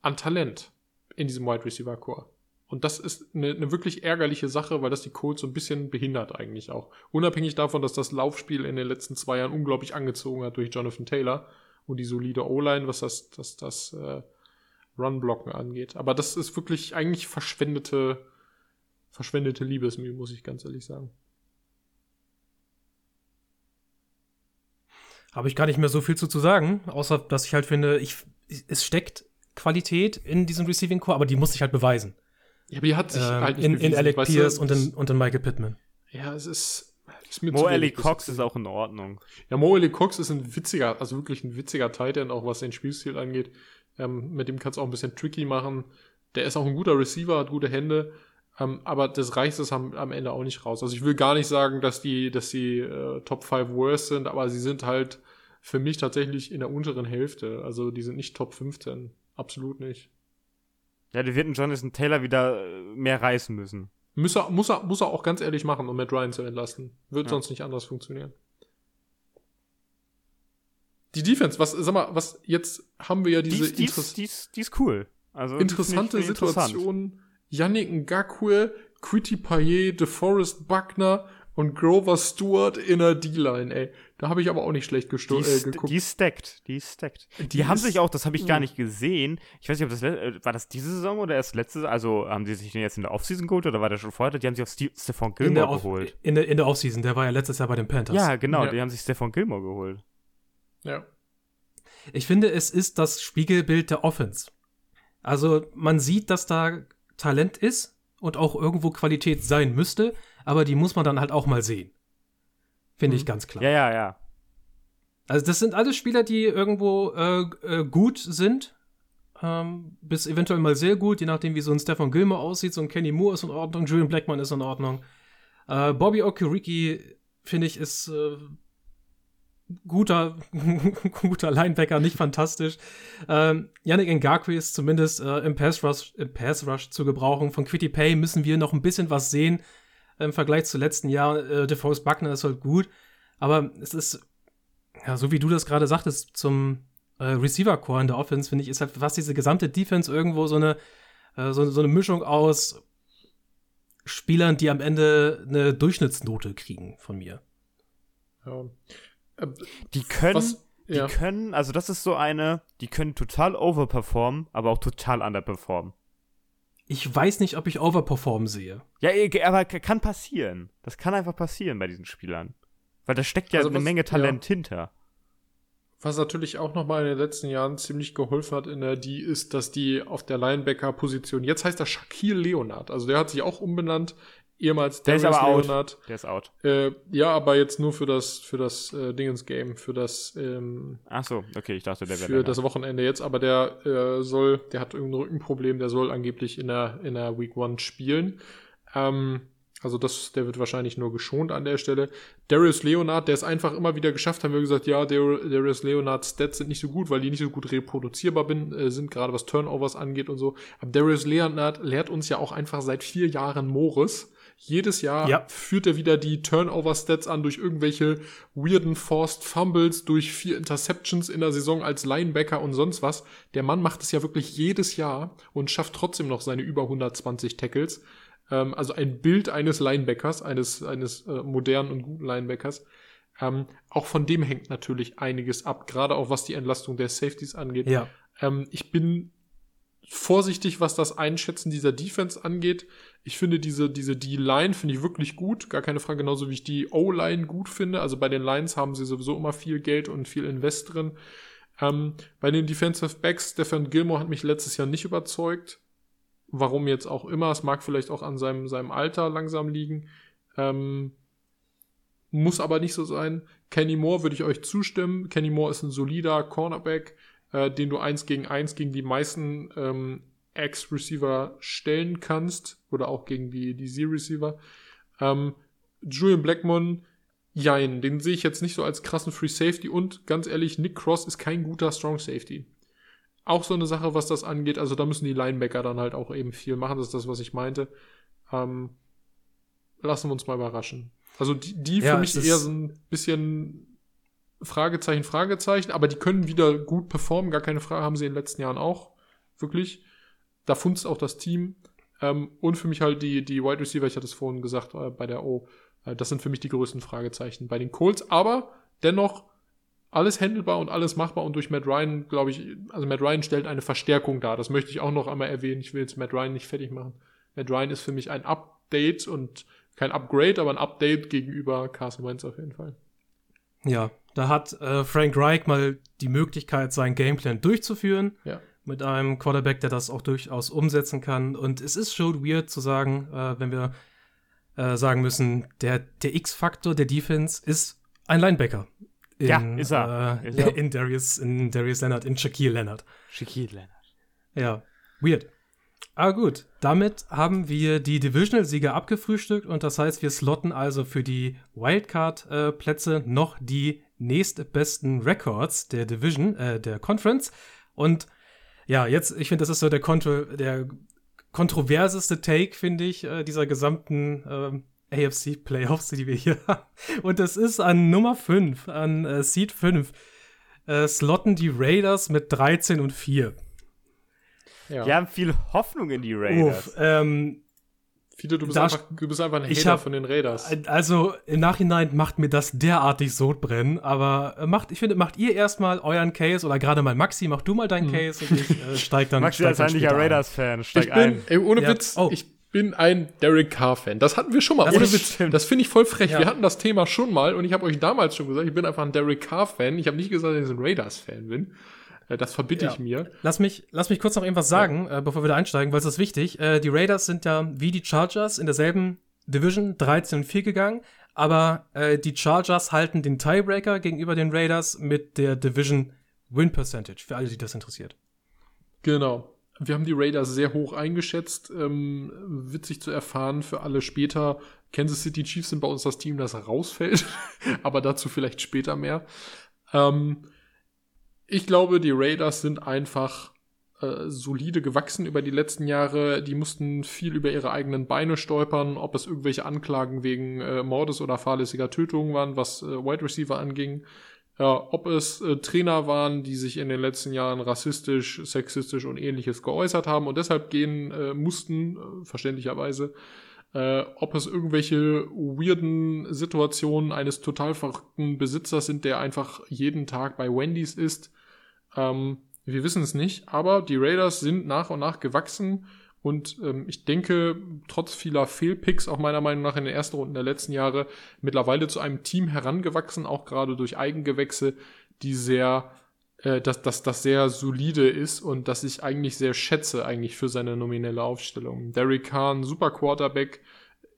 an Talent in diesem Wide Receiver Core. Und das ist eine, eine, wirklich ärgerliche Sache, weil das die Colts so ein bisschen behindert eigentlich auch. Unabhängig davon, dass das Laufspiel in den letzten zwei Jahren unglaublich angezogen hat durch Jonathan Taylor und die solide O-Line, was das, das, das äh, Run-Blocken angeht. Aber das ist wirklich eigentlich verschwendete, verschwendete Liebesmühe, muss ich ganz ehrlich sagen. Habe ich gar nicht mehr so viel zu, zu sagen, außer dass ich halt finde, ich, es steckt Qualität in diesem Receiving Core, aber die muss sich halt beweisen. Ja, aber die hat sich ähm, halt nicht in, bewiesen, in Alec Pierce und in, und in Michael Pittman. Ja, es ist, Mo Ellie Cox ist auch in Ordnung. Ja, Mo Ellie Cox ist ein witziger, also wirklich ein witziger Titan, auch was den Spielstil angeht. Ähm, mit dem kannst du auch ein bisschen tricky machen. Der ist auch ein guter Receiver, hat gute Hände. Ähm, aber das reicht es am, am, Ende auch nicht raus. Also ich will gar nicht sagen, dass die, dass die äh, Top 5 Worst sind, aber sie sind halt für mich tatsächlich in der unteren Hälfte. Also die sind nicht Top 15. Absolut nicht. Ja, die wird Jonathan Taylor wieder äh, mehr reißen müssen. Muss er, muss, er, muss er auch ganz ehrlich machen, um Matt Ryan zu entlasten. Wird ja. sonst nicht anders funktionieren. Die Defense, was, sag mal, was, jetzt haben wir ja diese die, die, die, die ist cool. Also, interessante die Situation. Interessant. Yannick Ngakwe, Quitty Payet, DeForest Buckner und Grover Stewart in der D-Line, ey. Da habe ich aber auch nicht schlecht die äh, geguckt. Die ist stacked, die ist stacked. Die, die haben sich auch, das habe ich gar nicht gesehen. Ich weiß nicht, ob das äh, war das diese Saison oder erst letzte, also haben die sich den jetzt in der Offseason geholt oder war der schon vorher? Die haben sich auf Stefan Gilmore geholt. In der, in der Offseason, der war ja letztes Jahr bei den Panthers. Ja, genau, ja. die haben sich Stefan Gilmore geholt. Ja. Ich finde, es ist das Spiegelbild der Offense. Also man sieht, dass da Talent ist und auch irgendwo Qualität sein müsste, aber die muss man dann halt auch mal sehen. Finde mhm. ich ganz klar. Ja, ja, ja. Also das sind alles Spieler, die irgendwo äh, äh, gut sind, ähm, bis eventuell mal sehr gut, je nachdem, wie so ein Stefan Gilmer aussieht. So ein Kenny Moore ist in Ordnung, Julian Blackman ist in Ordnung. Äh, Bobby Okereke, finde ich, ist äh, guter, guter Linebacker, nicht fantastisch. Ähm, Yannick Ngakwe ist zumindest äh, im, Pass Rush, im Pass Rush zu gebrauchen. Von Quitty Pay müssen wir noch ein bisschen was sehen im Vergleich zu letzten Jahr. Äh, DeForest Buckner ist halt gut, aber es ist, ja, so wie du das gerade sagtest, zum äh, Receiver-Core in der Offense, finde ich, ist halt fast diese gesamte Defense irgendwo so eine, äh, so, so eine Mischung aus Spielern, die am Ende eine Durchschnittsnote kriegen von mir. Ja. Äh, die können, Was, ja. die können, also das ist so eine, die können total overperformen, aber auch total underperformen. Ich weiß nicht, ob ich overperformen sehe. Ja, aber kann passieren. Das kann einfach passieren bei diesen Spielern. Weil da steckt ja also eine was, Menge Talent ja. hinter. Was natürlich auch nochmal in den letzten Jahren ziemlich geholfen hat in der die ist, dass die auf der Linebacker-Position, jetzt heißt er Shaquille Leonard, also der hat sich auch umbenannt, ehemals Der ist aber Leonard. out. Der ist out. Äh, ja, aber jetzt nur für das, für das äh, Dingens-Game, für das, ähm, Ach so, okay, ich dachte, der wäre für länger. das Wochenende jetzt, aber der äh, soll, der hat irgendein Rückenproblem, der soll angeblich in der, in der Week One spielen. Ähm, also das, der wird wahrscheinlich nur geschont an der Stelle. Darius Leonard, der es einfach immer wieder geschafft, haben wir gesagt, ja, Dar- Darius Leonards Stats sind nicht so gut, weil die nicht so gut reproduzierbar bin, äh, sind, gerade was Turnovers angeht und so. Aber Darius Leonard lehrt uns ja auch einfach seit vier Jahren Morris. Jedes Jahr Ja. führt er wieder die Turnover-Stats an durch irgendwelche weirden Forced Fumbles, durch vier Interceptions in der Saison als Linebacker und sonst was. Der Mann macht es ja wirklich jedes Jahr und schafft trotzdem noch seine über 120 Tackles. Ähm, also ein Bild eines Linebackers, eines, eines äh, modernen und guten Linebackers. Ähm, auch von dem hängt natürlich einiges ab, gerade auch was die Entlastung der Safeties angeht. Ja. Ähm, ich bin vorsichtig, was das Einschätzen dieser Defense angeht. Ich finde diese, diese D-Line finde ich wirklich gut. Gar keine Frage, genauso wie ich die O-Line gut finde. Also bei den Lines haben sie sowieso immer viel Geld und viel Invest drin. Ähm, bei den Defensive Backs, Stefan Gilmore hat mich letztes Jahr nicht überzeugt. Warum jetzt auch immer. Es mag vielleicht auch an seinem, seinem Alter langsam liegen. Ähm, muss aber nicht so sein. Kenny Moore würde ich euch zustimmen. Kenny Moore ist ein solider Cornerback, äh, den du eins gegen eins gegen die meisten ähm, Ex-Receiver stellen kannst. Oder auch gegen die, die Z-Receiver. Ähm, Julian Blackmon, jein, den sehe ich jetzt nicht so als krassen Free Safety. Und ganz ehrlich, Nick Cross ist kein guter Strong Safety. Auch so eine Sache, was das angeht. Also da müssen die Linebacker dann halt auch eben viel machen. Das ist das, was ich meinte. Ähm, lassen wir uns mal überraschen. Also die, die Ja, für mich eher so ein bisschen Fragezeichen, Fragezeichen, aber die können wieder gut performen, gar keine Frage, haben sie in den letzten Jahren auch. Wirklich. Da funzt auch das Team. Ähm, und für mich halt die, die Wide Receiver, ich hatte es vorhin gesagt, äh, bei der O, äh, das sind für mich die größten Fragezeichen bei den Colts, aber dennoch alles handelbar und alles machbar und durch Matt Ryan, glaube ich, also Matt Ryan stellt eine Verstärkung dar. Das möchte ich auch noch einmal erwähnen. Ich will jetzt Matt Ryan nicht fertig machen. Matt Ryan ist für mich ein Update und kein Upgrade, aber ein Update gegenüber Carson Wentz auf jeden Fall. Ja, da hat äh, Frank Reich mal die Möglichkeit, seinen Gameplan durchzuführen. Ja. Mit einem Quarterback, der das auch durchaus umsetzen kann. Und es ist schon weird zu sagen, äh, wenn wir äh, sagen müssen, der, der X-Faktor der Defense ist ein Linebacker. In, Ja, ist er. Äh, Ist er. In Darius, in Darius Leonard, in Shaquille Leonard. Shaquille Leonard. Ja, weird. Aber gut, damit haben wir die Divisional-Sieger abgefrühstückt und das heißt, wir slotten also für die Wildcard-Plätze noch die nächstbesten Records der Division, äh, der Conference. Und ja, jetzt, ich finde, das ist so der, Kontro der kontroverseste Take, finde ich, äh, dieser gesamten ähm, AFC-Playoffs, die wir hier haben. Und das ist an Nummer 5, an äh, Seed 5, äh, slotten die Raiders mit 13 und 4. Ja. Wir haben viel Hoffnung in die Raiders. Uff, ähm, Viele, du bist, Da- einfach, du bist einfach ein Ich Hater hab- von den Raiders. also im Nachhinein macht mir das derartig Sodbrennen, aber äh, macht, ich finde, macht ihr erstmal euren Case oder gerade mal Maxi, mach du mal deinen Case und ich äh, steig dann. Maxi steig heimlicher später ein. Raiders-Fan, steig Ich bin, ein. ey, ohne Ja. Witz, Oh. ich bin ein Derek Carr-Fan. Das hatten wir schon mal, Das ohne ist- Witz. stimmt. Das finde ich voll frech. Ja. Wir hatten das Thema schon mal und ich habe euch damals schon gesagt, ich bin einfach ein Derek Carr-Fan. Ich habe nicht gesagt, dass ich ein Raiders-Fan bin. Äh, Das verbitte Ja. ich mir. Lass mich, lass mich kurz noch irgendwas sagen, äh, bevor wir da einsteigen, weil es ist wichtig. Äh, die Raiders sind ja wie die Chargers in derselben Division 13 und 4 gegangen, aber äh, die Chargers halten den Tiebreaker gegenüber den Raiders mit der Division Win Percentage, für alle, die das interessiert. Genau. Wir haben die Raiders sehr hoch eingeschätzt. Ähm, witzig zu erfahren für alle später. Kansas City Chiefs sind bei uns das Team, das rausfällt. Aber dazu vielleicht später mehr. Ähm, ich glaube, die Raiders sind einfach äh, solide gewachsen über die letzten Jahre. Die mussten viel über ihre eigenen Beine stolpern, ob es irgendwelche Anklagen wegen äh, Mordes oder fahrlässiger Tötung waren, was äh, Wide Receiver anging. Ja, ob es äh, Trainer waren, die sich in den letzten Jahren rassistisch, sexistisch und ähnliches geäußert haben und deshalb gehen äh, mussten, äh, verständlicherweise. Äh, ob es irgendwelche weirden Situationen eines total verrückten Besitzers sind, der einfach jeden Tag bei Wendy's ist. Ähm, wir wissen es nicht, aber die Raiders sind nach und nach gewachsen und ähm, ich denke, trotz vieler Fehlpicks, auch meiner Meinung nach in den ersten Runden der letzten Jahre, mittlerweile zu einem Team herangewachsen, auch gerade durch Eigengewächse, die sehr, äh, dass, dass das sehr solide ist und dass ich eigentlich sehr schätze, eigentlich für seine nominelle Aufstellung. Derek Carr, super Quarterback.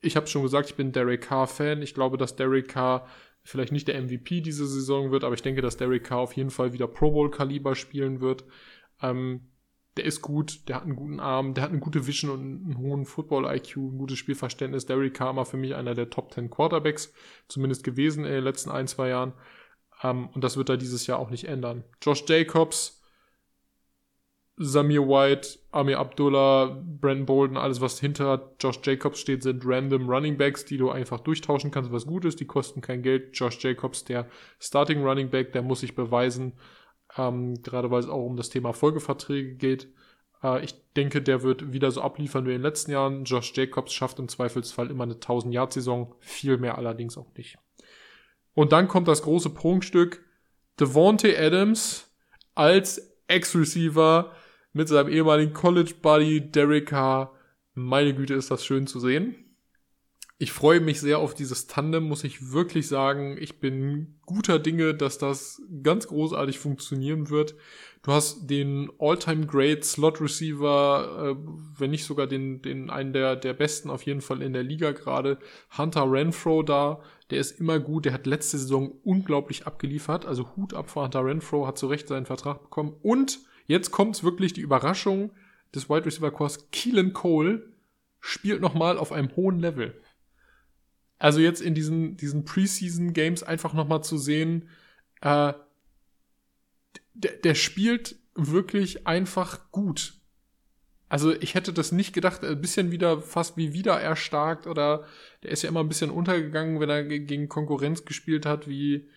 Ich habe schon gesagt, ich bin Derek Carr-Fan. Ich glaube, dass Derek Carr vielleicht nicht der MVP diese Saison wird, aber ich denke, dass Derek Carr auf jeden Fall wieder Pro Bowl-Kaliber spielen wird. Ähm, der ist gut, der hat einen guten Arm, der hat eine gute Vision und einen hohen Football-IQ, ein gutes Spielverständnis. Derek Carr war für mich einer der Top 10 Quarterbacks, zumindest gewesen in den letzten ein, zwei Jahren. Ähm, und das wird er dieses Jahr auch nicht ändern. Josh Jacobs, Samir White, Amir Abdullah, Brandon Bolden, alles was hinter Josh Jacobs steht, sind random Running Backs, die du einfach durchtauschen kannst, was gut ist. Die kosten kein Geld. Josh Jacobs, der Starting Running Back, der muss sich beweisen, ähm, gerade weil es auch um das Thema Folgeverträge geht. Äh, ich denke, der wird wieder so abliefern wie in den letzten Jahren. Josh Jacobs schafft im Zweifelsfall immer eine 1000-Yard-Saison, viel mehr allerdings auch nicht. Und dann kommt das große Prunkstück. Devontae Adams als Ex-Receiver mit seinem ehemaligen College-Buddy Derek Carr. Meine Güte, ist das schön zu sehen. Ich freue mich sehr auf dieses Tandem, muss ich wirklich sagen. Ich bin guter Dinge, dass das ganz großartig funktionieren wird. Du hast den All-Time Great Slot Receiver, äh, wenn nicht sogar den, den einen der, der besten auf jeden Fall in der Liga gerade, Hunter Renfro da. Der ist immer gut. Der hat letzte Saison unglaublich abgeliefert. Also Hut ab vor Hunter Renfro, hat zu Recht seinen Vertrag bekommen. Und jetzt kommt wirklich die Überraschung des Wide Receiver Kurs. Keelan Cole spielt nochmal auf einem hohen Level. Also jetzt in diesen, diesen Preseason Games einfach nochmal zu sehen, äh, der, der spielt wirklich einfach gut. Also ich hätte das nicht gedacht, ein bisschen wieder fast wie wieder erstarkt oder der ist ja immer ein bisschen untergegangen, wenn er gegen Konkurrenz gespielt hat, wie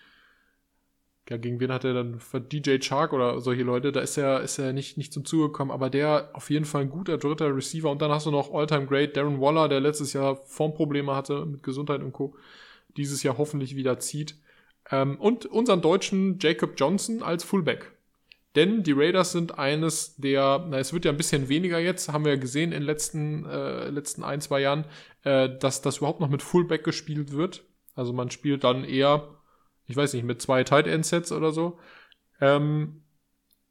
ja, gegen wen hat er dann DJ Chark oder solche Leute, da ist er, ist er nicht, nicht zum Zuge gekommen, aber der auf jeden Fall ein guter dritter Receiver und dann hast du noch All-Time Great Darren Waller, der letztes Jahr Formprobleme hatte mit Gesundheit und Co. dieses Jahr hoffentlich wieder zieht. Ähm, und unseren deutschen Jacob Johnson als Fullback. Denn die Raiders sind eines der, na, es wird ja ein bisschen weniger jetzt, haben wir ja gesehen in den letzten, äh, letzten ein, zwei Jahren, äh, dass das überhaupt noch mit Fullback gespielt wird. Also man spielt dann eher ich weiß nicht, mit zwei Tight End Sets oder so. Ähm,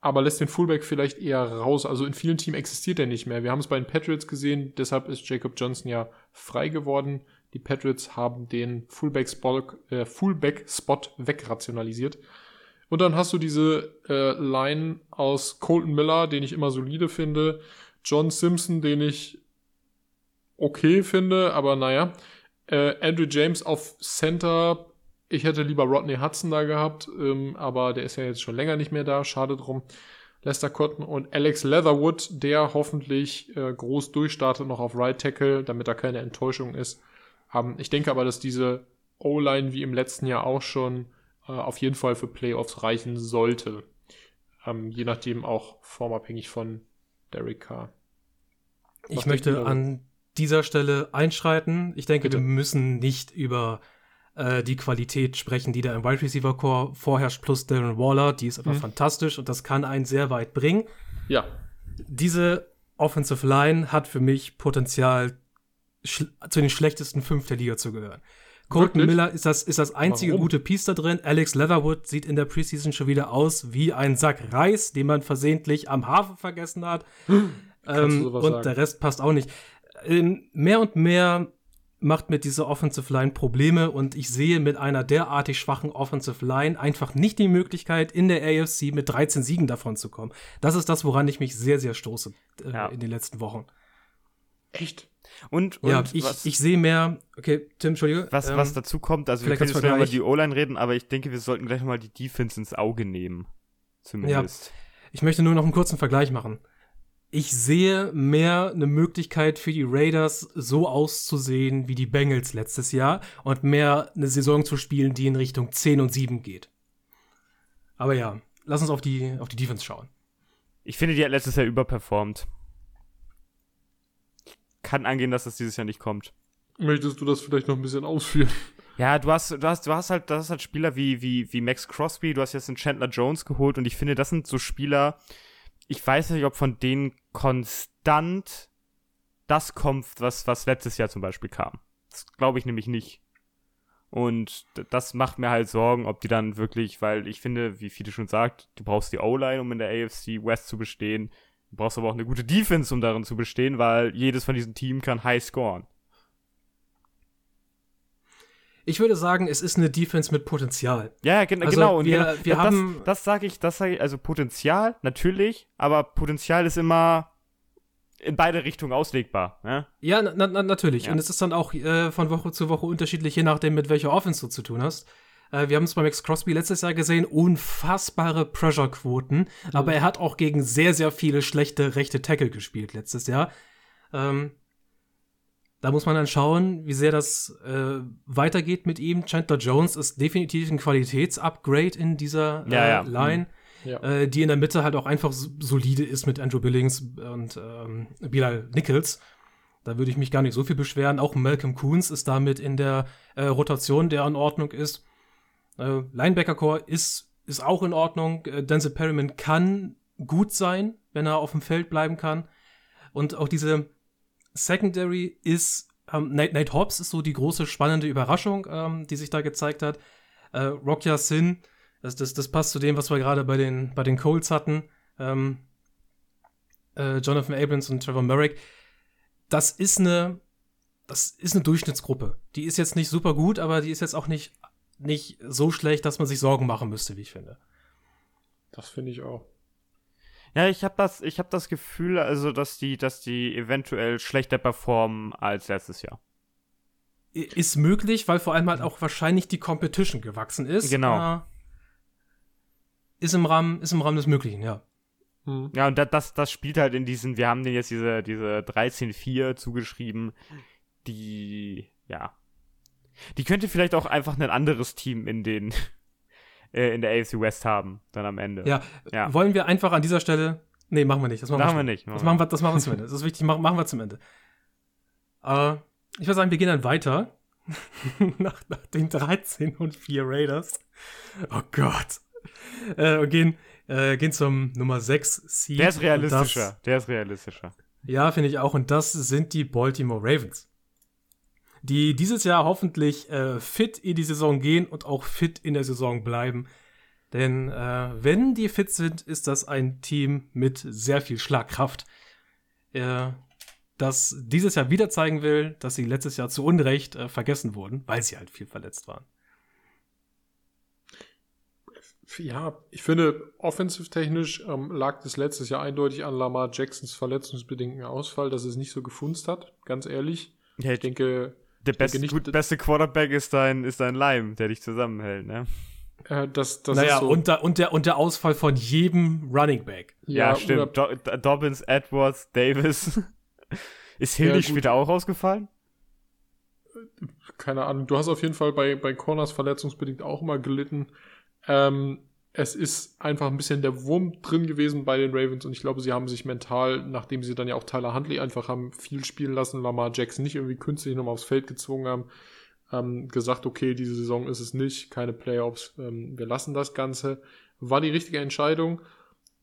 aber lässt den Fullback vielleicht eher raus. Also in vielen Teams existiert er nicht mehr. Wir haben es bei den Patriots gesehen, deshalb ist Jacob Johnson ja frei geworden. Die Patriots haben den Fullback-Spot äh, Fullback wegrationalisiert. Und dann hast du diese äh, Line aus Colton Miller, den ich immer solide finde, John Simpson, den ich okay finde, aber naja, äh, Andrew James auf Center, ich hätte lieber Rodney Hudson da gehabt, ähm, aber der ist ja jetzt schon länger nicht mehr da. Schade drum. Lester Cotton und Alex Leatherwood, der hoffentlich äh, groß durchstartet noch auf Right Tackle, damit da keine Enttäuschung ist. Ähm, ich denke aber, dass diese O-Line wie im letzten Jahr auch schon äh, auf jeden Fall für Playoffs reichen sollte. Ähm, je nachdem auch formabhängig von Derek Carr. Was ich möchte an dieser Stelle einschreiten. Ich denke, Bitte. wir müssen nicht über äh, die Qualität sprechen, die da im Wide Receiver Core vorherrscht, plus Darren Waller, die ist einfach mhm. fantastisch und das kann einen sehr weit bringen. Ja. Diese Offensive Line hat für mich Potenzial, zu den schlechtesten fünf der Liga zu gehören. Colton Miller ist das, ist das einzige Warum? gute Piece da drin. Alex Leatherwood sieht in der Preseason schon wieder aus wie ein Sack Reis, den man versehentlich am Hafen vergessen hat. ähm, und sagen? der Rest passt auch nicht. Ähm, mehr und mehr macht mir diese Offensive Line Probleme und ich sehe mit einer derartig schwachen Offensive Line einfach nicht die Möglichkeit, in der AFC mit 13 Siegen davon zu kommen. Das ist das, woran ich mich sehr, sehr stoße äh, ja. in den letzten Wochen. Echt? Und, und ja, ich, ich sehe mehr. Okay, Tim, Entschuldige. Was, ähm, was dazu kommt, also wir können jetzt über die O-Line reden, aber ich denke, wir sollten gleich mal die Defense ins Auge nehmen. Zumindest. Ja, ich möchte nur noch einen kurzen Vergleich machen ich sehe mehr eine Möglichkeit für die Raiders so auszusehen wie die Bengals letztes Jahr und mehr eine Saison zu spielen, die in Richtung 10 und 7 geht. Aber ja, lass uns auf die, auf die Defense schauen. Ich finde, die hat letztes Jahr überperformt. Kann angehen, dass das dieses Jahr nicht kommt. Möchtest du das vielleicht noch ein bisschen ausführen? Ja, du hast, du hast, du hast halt, du hast halt Spieler wie, wie, wie Max Crosby, du hast jetzt einen Chandler Jones geholt und ich finde, das sind so Spieler, ich weiß nicht, ob von denen konstant das kommt, was, was letztes Jahr zum Beispiel kam. Das glaube ich nämlich nicht. Und das macht mir halt Sorgen, ob die dann wirklich, weil ich finde, wie viele schon sagt, du brauchst die O-Line, um in der AFC West zu bestehen. Du brauchst aber auch eine gute Defense, um darin zu bestehen, weil jedes von diesen Teams kann high scoren. Ich würde sagen, es ist eine Defense mit Potenzial. Ja, gen also genau. Und wir, genau, wir das, haben das sage ich, das sage ich, also Potenzial natürlich, aber Potenzial ist immer in beide Richtungen auslegbar. Ne? Ja, na, na, natürlich. Ja. Und es ist dann auch äh, von Woche zu Woche unterschiedlich, je nachdem, mit welcher Offense du zu tun hast. Äh, wir haben es bei Max Crosby letztes Jahr gesehen, unfassbare Pressure-Quoten, mhm. aber er hat auch gegen sehr, sehr viele schlechte rechte Tackle gespielt letztes Jahr. Ähm, da muss man dann schauen, wie sehr das äh, weitergeht mit ihm. Chandler Jones ist definitiv ein Qualitätsupgrade in dieser äh, ja, ja. Line, mhm. ja. äh, die in der Mitte halt auch einfach solide ist mit Andrew Billings und ähm, Bilal Nichols. Da würde ich mich gar nicht so viel beschweren. Auch Malcolm Coons ist damit in der äh, Rotation, der in Ordnung ist. Äh, Linebacker-Core ist, ist auch in Ordnung. Äh, Denzel Perryman kann gut sein, wenn er auf dem Feld bleiben kann. Und auch diese Secondary ist, ähm, Nate, Nate Hobbs ist so die große spannende Überraschung, ähm, die sich da gezeigt hat. Äh, Rokia Sin, das, das, das passt zu dem, was wir gerade bei den, bei den Colts hatten. Ähm, äh, Jonathan Abrams und Trevor Merrick. Das ist eine, das ist eine Durchschnittsgruppe. Die ist jetzt nicht super gut, aber die ist jetzt auch nicht, nicht so schlecht, dass man sich Sorgen machen müsste, wie ich finde. Das finde ich auch. Ja, ich habe das, ich habe das Gefühl, also, dass die, dass die eventuell schlechter performen als letztes Jahr. Ist möglich, weil vor allem halt auch wahrscheinlich die Competition gewachsen ist. Genau. Äh, ist im Rahmen, ist im Rahmen des Möglichen, ja. Hm. Ja, und das, das spielt halt in diesen, wir haben denen jetzt diese, diese 13-4 zugeschrieben, die, ja. Die könnte vielleicht auch einfach ein anderes Team in den äh, in der AFC West haben, dann am Ende. Ja. ja. Wollen wir einfach an dieser Stelle. Nee, machen wir nicht. Das machen, machen wir, nicht. Machen das, machen wir, das machen wir zum Ende. Das ist wichtig, machen, machen wir zum Ende. Äh, ich würde sagen, wir gehen dann weiter. nach, nach, den 13 und 4 Raiders. Oh Gott. Äh, und gehen, äh, gehen zum Nummer 6 Seed. Der ist realistischer. Das, der ist realistischer. Ja, finde ich auch. Und das sind die Baltimore Ravens die dieses Jahr hoffentlich äh, fit in die Saison gehen und auch fit in der Saison bleiben. Denn äh, wenn die fit sind, ist das ein Team mit sehr viel Schlagkraft, äh, das dieses Jahr wieder zeigen will, dass sie letztes Jahr zu Unrecht äh, vergessen wurden, weil sie halt viel verletzt waren. Ja, ich finde, offensiv-technisch ähm, lag das letztes Jahr eindeutig an Lamar Jacksons verletzungsbedingten Ausfall, dass es nicht so gefunzt hat, ganz ehrlich. Ja, ich denke, der beste, nicht, gut, beste Quarterback ist dein, ist dein Leim, der dich zusammenhält, ne? Äh, das, das naja, so. und, da, und, der, und der Ausfall von jedem Running Back. Ja, ja stimmt. Do Dobbins, Edwards, Davis. ist Hill ja, später auch ausgefallen? Keine Ahnung. Du hast auf jeden Fall bei, bei Corners verletzungsbedingt auch immer gelitten. Ähm, es ist einfach ein bisschen der Wurm drin gewesen bei den Ravens und ich glaube, sie haben sich mental, nachdem sie dann ja auch Tyler Huntley einfach haben viel spielen lassen, Lamar Jackson nicht irgendwie künstlich nochmal aufs Feld gezwungen haben, ähm, gesagt, okay, diese Saison ist es nicht, keine Playoffs, ähm, wir lassen das Ganze. War die richtige Entscheidung.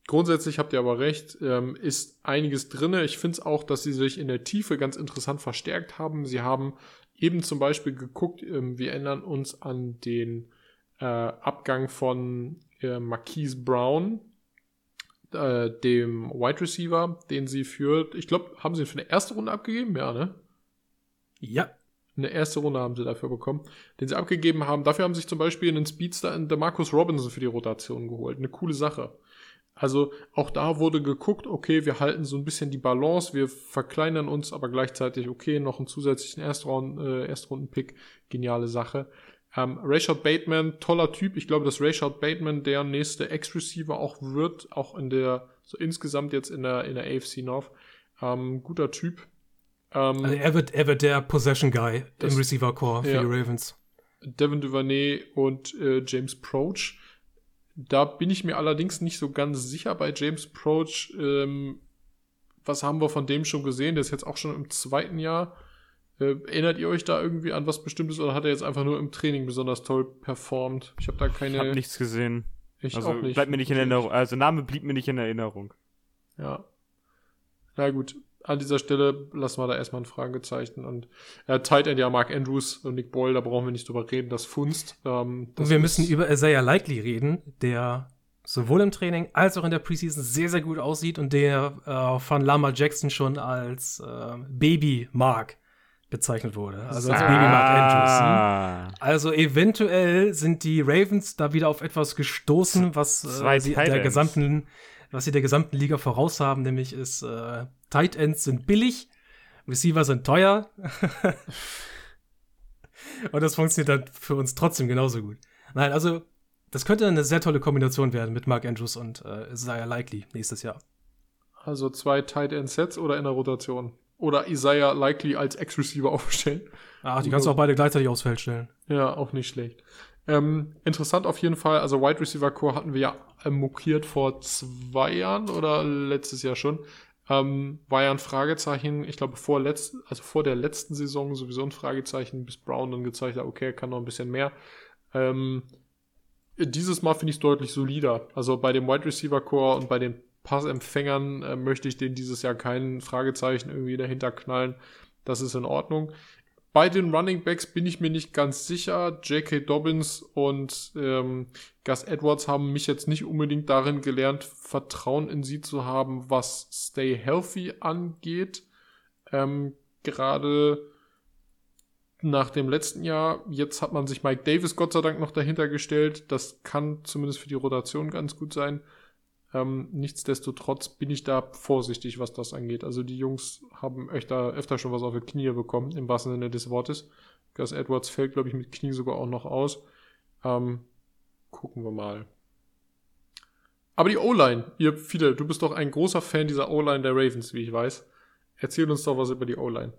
Grundsätzlich habt ihr aber recht, ähm, ist einiges drinne. Ich finde es auch, dass sie sich in der Tiefe ganz interessant verstärkt haben. Sie haben eben zum Beispiel geguckt, ähm, wir ändern uns an den äh, Abgang von äh, Marquise Brown, äh, dem Wide Receiver, den sie führt. Ich glaube, haben sie für eine erste Runde abgegeben? Ja, ne? Ja. Eine erste Runde haben sie dafür bekommen, den sie abgegeben haben. Dafür haben sie sich zum Beispiel einen Speedster in Marcus Robinson für die Rotation geholt. Eine coole Sache. Also auch da wurde geguckt, okay, wir halten so ein bisschen die Balance, wir verkleinern uns, aber gleichzeitig, okay, noch einen zusätzlichen Erstrunden, äh, Erstrunden-Pick, geniale Sache. Ähm, Rayshard Bateman, toller Typ. Ich glaube, dass Rayshard Bateman der nächste Ex-Receiver auch wird, auch in der, so insgesamt jetzt in der, in der AFC North. Ähm, guter Typ. Ähm, also er, wird, er wird der Possession Guy das, im Receiver Core für ja. die Ravens. Devin Duvernay und äh, James Proach. Da bin ich mir allerdings nicht so ganz sicher bei James Proach. Ähm, was haben wir von dem schon gesehen? Der ist jetzt auch schon im zweiten Jahr. Äh, erinnert ihr euch da irgendwie an was Bestimmtes oder hat er jetzt einfach nur im Training besonders toll performt? Ich habe da keine. Ich habe nichts gesehen. Ich also auch nicht. Bleibt mir nicht in Erinnerung. Also Name blieb mir nicht in Erinnerung. Ja. Na gut. an dieser Stelle lassen wir da erstmal ein Fragezeichen. Und äh, Tight End, ja, Mark Andrews und Nick Boyle, da brauchen wir nicht drüber reden, das Funst. Ähm, das und wir müssen über Isaiah Likely reden, der sowohl im Training als auch in der Preseason sehr, sehr gut aussieht und der äh, von Lama Jackson schon als äh, Baby Mark bezeichnet wurde. Also als ah. Baby Mark Andrews. Hm? Also eventuell sind die Ravens da wieder auf etwas gestoßen, was äh, sie der gesamten, was sie der gesamten Liga voraus haben, nämlich ist äh, Tight Ends sind billig, Receiver sind teuer. und das funktioniert dann für uns trotzdem genauso gut. Nein, also das könnte eine sehr tolle Kombination werden mit Mark Andrews und äh, Isaiah Likely nächstes Jahr. Also zwei Tight End Sets oder in der Rotation? Oder Isaiah Likely als Ex-Receiver aufstellen. Ach, die kannst du auch beide gleichzeitig aufs Feld stellen. Ja, auch nicht schlecht. Ähm, interessant auf jeden Fall, also Wide Receiver Core hatten wir ja mokiert vor zwei Jahren oder letztes Jahr schon. Ähm, war ja ein Fragezeichen, ich glaube vor letzt, also vor der letzten Saison sowieso ein Fragezeichen, bis Brown dann gezeigt hat, okay, er kann noch ein bisschen mehr. Ähm, dieses Mal finde ich es deutlich solider. Also bei dem Wide Receiver Core und bei den Passempfängern äh, möchte ich denen dieses Jahr kein Fragezeichen irgendwie dahinter knallen. Das ist in Ordnung. Bei den Running Backs bin ich mir nicht ganz sicher. J.K. Dobbins und ähm, Gus Edwards haben mich jetzt nicht unbedingt darin gelernt, Vertrauen in sie zu haben, was Stay Healthy angeht. Ähm, Gerade nach dem letzten Jahr. Jetzt hat man sich Mike Davis Gott sei Dank noch dahinter gestellt. Das kann zumindest für die Rotation ganz gut sein. Ähm, nichtsdestotrotz bin ich da vorsichtig, was das angeht. Also die Jungs haben öfter, öfter schon was auf die Knie bekommen, im wahrsten Sinne des Wortes. Gus Edwards fällt, glaube ich, mit Knie sogar auch noch aus. Ähm, gucken wir mal. Aber die O-Line, ihr viele, du bist doch ein großer Fan dieser O-Line der Ravens, wie ich weiß. Erzähl uns doch was über die O-Line.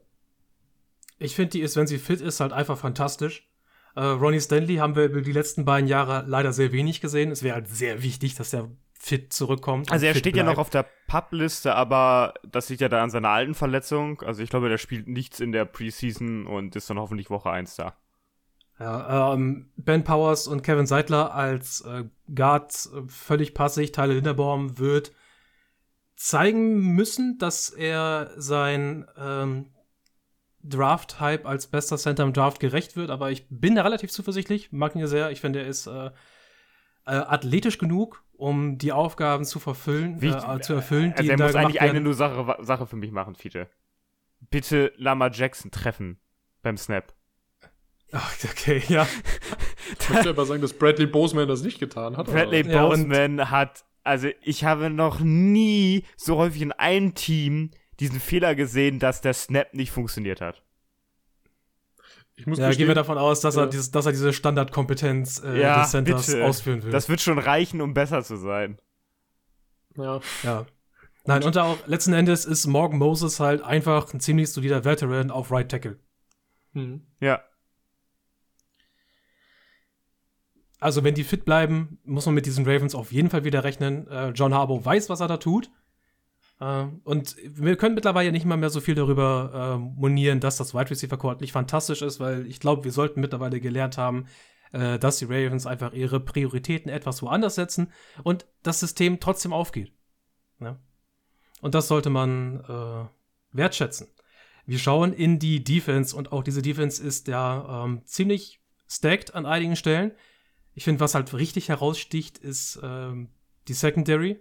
Ich finde, die ist, wenn sie fit ist, halt einfach fantastisch. Äh, Ronnie Stanley haben wir über die letzten beiden Jahre leider sehr wenig gesehen. Es wäre halt sehr wichtig, dass der fit zurückkommt. Also er steht bleibt. ja noch auf der Pub-Liste, aber das liegt ja da an seiner alten Verletzung. Also ich glaube, der spielt nichts in der Preseason und ist dann hoffentlich Woche 1 da. Ja, ähm, Ben Powers und Kevin Seidler als äh, Guards äh, völlig passig. Tyler Linderbaum wird zeigen müssen, dass er sein ähm, Draft-Hype als bester Center im Draft gerecht wird, aber ich bin da relativ zuversichtlich, mag ihn ja sehr. Ich finde, er ist äh, äh, athletisch genug, um die Aufgaben zu verfüllen, Wie, äh, zu erfüllen. Die also er muss eigentlich eine nur Sache, Sache für mich machen, Fiete. Bitte Lama Jackson treffen beim Snap. Ach, okay, ja. ich möchte aber sagen, dass Bradley Boseman das nicht getan hat. Bradley oder? Boseman ja, hat, also ich habe noch nie so häufig in einem Team diesen Fehler gesehen, dass der Snap nicht funktioniert hat. Ich muss ja, gehen wir davon aus, dass, ja. er, dieses, dass er diese Standardkompetenz äh, ja, des Centers bitte. ausführen will. Das wird schon reichen, um besser zu sein. Ja. Ja. Nein, und auch letzten Endes ist Morgan Moses halt einfach ein ziemlich solider Veteran auf Right Tackle. Mhm. Ja. Also, wenn die fit bleiben, muss man mit diesen Ravens auf jeden Fall wieder rechnen. Äh, John Harbaugh weiß, was er da tut. Äh, und wir können mittlerweile nicht mal mehr so viel darüber äh, monieren, dass das Wide Receiver Court nicht fantastisch ist, weil ich glaube, wir sollten mittlerweile gelernt haben, äh, dass die Ravens einfach ihre Prioritäten etwas woanders setzen und das System trotzdem aufgeht. Ja? Und das sollte man äh, wertschätzen. Wir schauen in die Defense und auch diese Defense ist ja ähm, ziemlich stacked an einigen Stellen. Ich finde, was halt richtig heraussticht, ist ähm, die Secondary.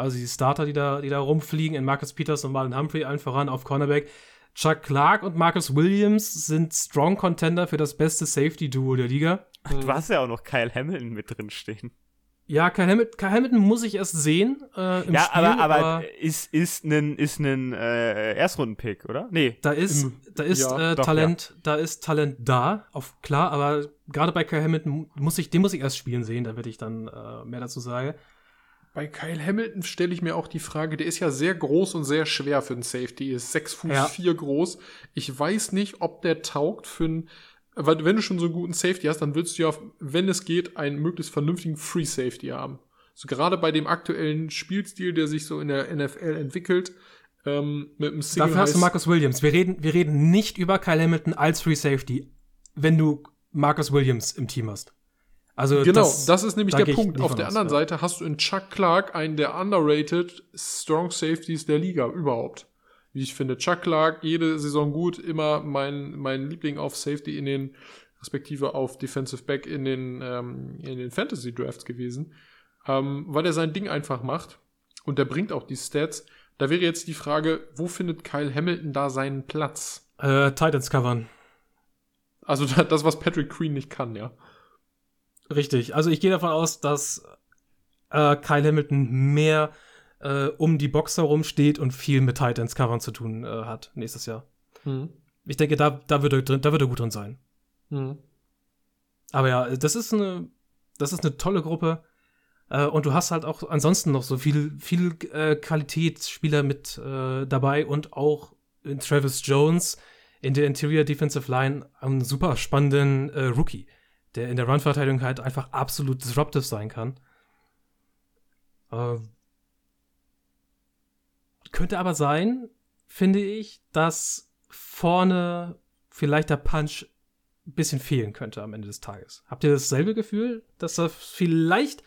Also die Starter, die da, die da rumfliegen, in Marcus Peters und Marlon Humphrey allen voran auf Cornerback. Chuck Clark und Marcus Williams sind Strong Contender für das beste Safety-Duo der Liga. Du hast ja auch noch Kyle Hamilton mit drin stehen. Ja, Kyle Hamilton, Kyle Hamilton muss ich erst sehen äh, im ja, Spiel. aber, aber, aber ist, ist ein, ist äh, Erstrunden-Pick, oder? Nee. Da ist, im, da ist ja, äh, doch, Talent, ja. da ist Talent da, auf klar, aber gerade bei Kyle Hamilton muss ich, den muss ich erst spielen sehen, da werde ich dann äh, mehr dazu sagen. Bei Kyle Hamilton stelle ich mir auch die Frage, der ist ja sehr groß und sehr schwer für einen Safety, ist 6 Fuß ja. 4 groß. Ich weiß nicht, ob der taugt für einen, weil wenn du schon so einen guten Safety hast, dann willst du ja, wenn es geht, einen möglichst vernünftigen Free Safety haben. Also gerade bei dem aktuellen Spielstil, der sich so in der NFL entwickelt, ähm, mit einem Single Dafür hast du Marcus Williams. Wir reden, wir reden nicht über Kyle Hamilton als Free Safety, wenn du Marcus Williams im Team hast. Also genau, das, das ist nämlich der Punkt. Auf der anderen ja. Seite hast du in Chuck Clark einen der underrated Strong Safeties der Liga überhaupt. wie ich finde. Chuck Clark, jede Saison gut, immer mein, mein Liebling auf Safety in den, respektive auf Defensive Back in den, ähm, in den Fantasy Drafts gewesen, ähm, weil er sein Ding einfach macht und der bringt auch die Stats. Da wäre jetzt die Frage, wo findet Kyle Hamilton da seinen Platz? Äh, Titans covern. Also das, was Patrick Queen nicht kann, ja. Richtig. Also ich gehe davon aus, dass äh, Kyle Hamilton mehr äh, um die Box herum steht und viel mit Titans covern zu tun äh, hat nächstes Jahr. Mhm. Ich denke, da, da, wird er, da wird er gut drin sein. Mhm. Aber ja, das ist eine, das ist eine tolle Gruppe. Äh, und du hast halt auch ansonsten noch so viel, viel äh, Qualitätsspieler mit äh, dabei und auch Travis Jones in der Interior Defensive Line einen super spannenden äh, Rookie, der in der Run-Verteidigung halt einfach absolut disruptive sein kann. Äh, könnte aber sein, finde ich, dass vorne vielleicht der Punch ein bisschen fehlen könnte am Ende des Tages. Habt ihr dasselbe Gefühl, dass da vielleicht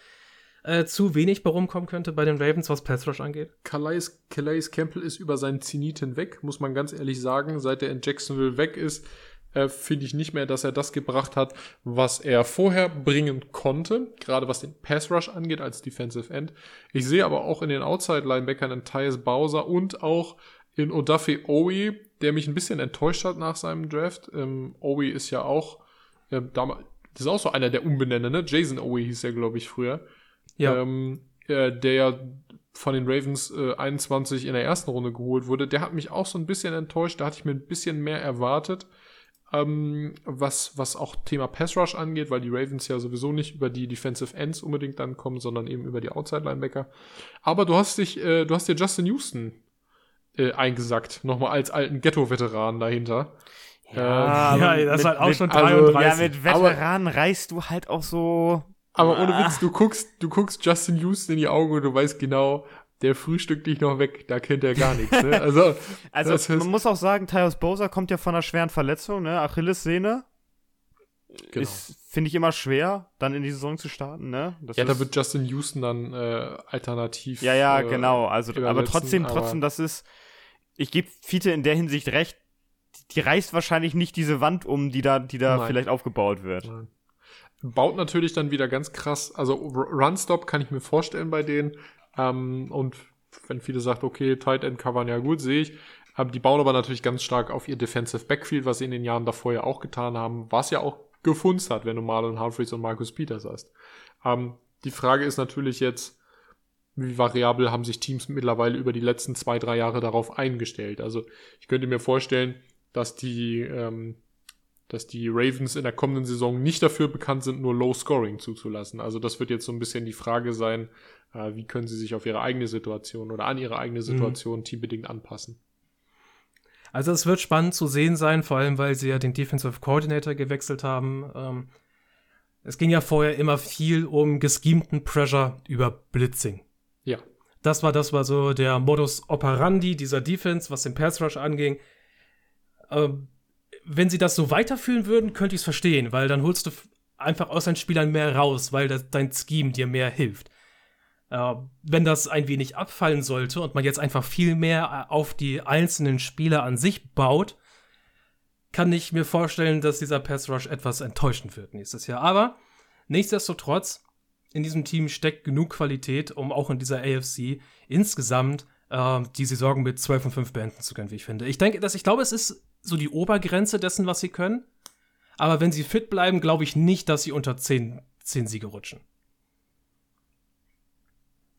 äh, zu wenig bei rumkommen könnte bei den Ravens, was Pass Rush angeht? Calais, Calais Campbell ist über seinen Zenit hinweg, muss man ganz ehrlich sagen. Seit er in Jacksonville weg ist, äh, finde ich nicht mehr, dass er das gebracht hat, was er vorher bringen konnte, gerade was den Pass Rush angeht als Defensive End. Ich sehe aber auch in den Outside-Linebackern einen Tyus Bowser und auch in Odafe Owe, der mich ein bisschen enttäuscht hat nach seinem Draft. Ähm, Owe ist ja auch, äh, damals, das ist auch so einer der Umbenenner, ne? Jason Owe hieß er, glaube ich, früher. Ja. Ähm, äh, der ja von den Ravens äh, 21 in der ersten Runde geholt wurde, der hat mich auch so ein bisschen enttäuscht. Da hatte ich mir ein bisschen mehr erwartet, ähm, was, was auch Thema Pass Rush angeht, weil die Ravens ja sowieso nicht über die Defensive Ends unbedingt dann kommen, sondern eben über die Outside Linebacker. Aber du hast dich, äh, du hast dir Justin Houston äh, eingesackt, nochmal als alten Ghetto-Veteran dahinter. Ja, ähm, ja, das ist halt auch schon 33. Also, ja, mit Veteranen reißt du halt auch so aber ohne Witz, du guckst, du guckst Justin Houston in die Augen und du weißt genau, der frühstückt dich noch weg, da kennt er gar nichts. Ne? Also, also man muss auch sagen, Tyus Bowser kommt ja von einer schweren Verletzung, ne? Achillessehne. Genau. Ist, finde ich, immer schwer, dann in die Saison zu starten, ne? Das ja, da wird Justin Houston dann äh, alternativ. Ja, ja, äh, genau. Also, aber trotzdem, aber trotzdem, das ist, ich gebe Fiete in der Hinsicht recht, die reißt wahrscheinlich nicht diese Wand um, die da, die da vielleicht aufgebaut wird. Nein baut natürlich dann wieder ganz krass, also Runstop kann ich mir vorstellen bei denen. Ähm, und wenn viele sagt, okay, Tight End covern, ja gut, sehe ich. Ähm, die bauen aber natürlich ganz stark auf ihr Defensive Backfield, was sie in den Jahren davor ja auch getan haben, was ja auch gefunzt hat, wenn du Marlon Humphreys und Marcus Peters hast. Ähm, die Frage ist natürlich jetzt, wie variabel haben sich Teams mittlerweile über die letzten zwei, drei Jahre darauf eingestellt. Also ich könnte mir vorstellen, dass die ähm, dass die Ravens in der kommenden Saison nicht dafür bekannt sind, nur Low Scoring zuzulassen. Also das wird jetzt so ein bisschen die Frage sein, äh, wie können sie sich auf ihre eigene Situation oder an ihre eigene mhm. Situation mhm. teambedingt anpassen. Also es wird spannend zu sehen sein, vor allem weil sie ja den Defensive Coordinator gewechselt haben. Ähm, es ging ja vorher immer viel um geschemten Pressure über Blitzing. Ja. Das war das war so der Modus operandi dieser Defense, was den Pass Rush anging. Ähm, wenn sie das so weiterführen würden, könnte ich es verstehen, weil dann holst du einfach aus deinen Spielern mehr raus, weil das, dein Scheme dir mehr hilft. Äh, wenn das ein wenig abfallen sollte und man jetzt einfach viel mehr äh, auf die einzelnen Spieler an sich baut, kann ich mir vorstellen, dass dieser Pass Rush etwas enttäuschend wird nächstes Jahr. Aber nichtsdestotrotz, in diesem Team steckt genug Qualität, um auch in dieser AFC insgesamt äh, die Saison mit 12 und 5 beenden zu können, wie ich finde. Ich denke, dass ich glaube, es ist so die Obergrenze dessen, was sie können. Aber wenn sie fit bleiben, glaube ich nicht, dass sie unter 10, 10 Siege rutschen.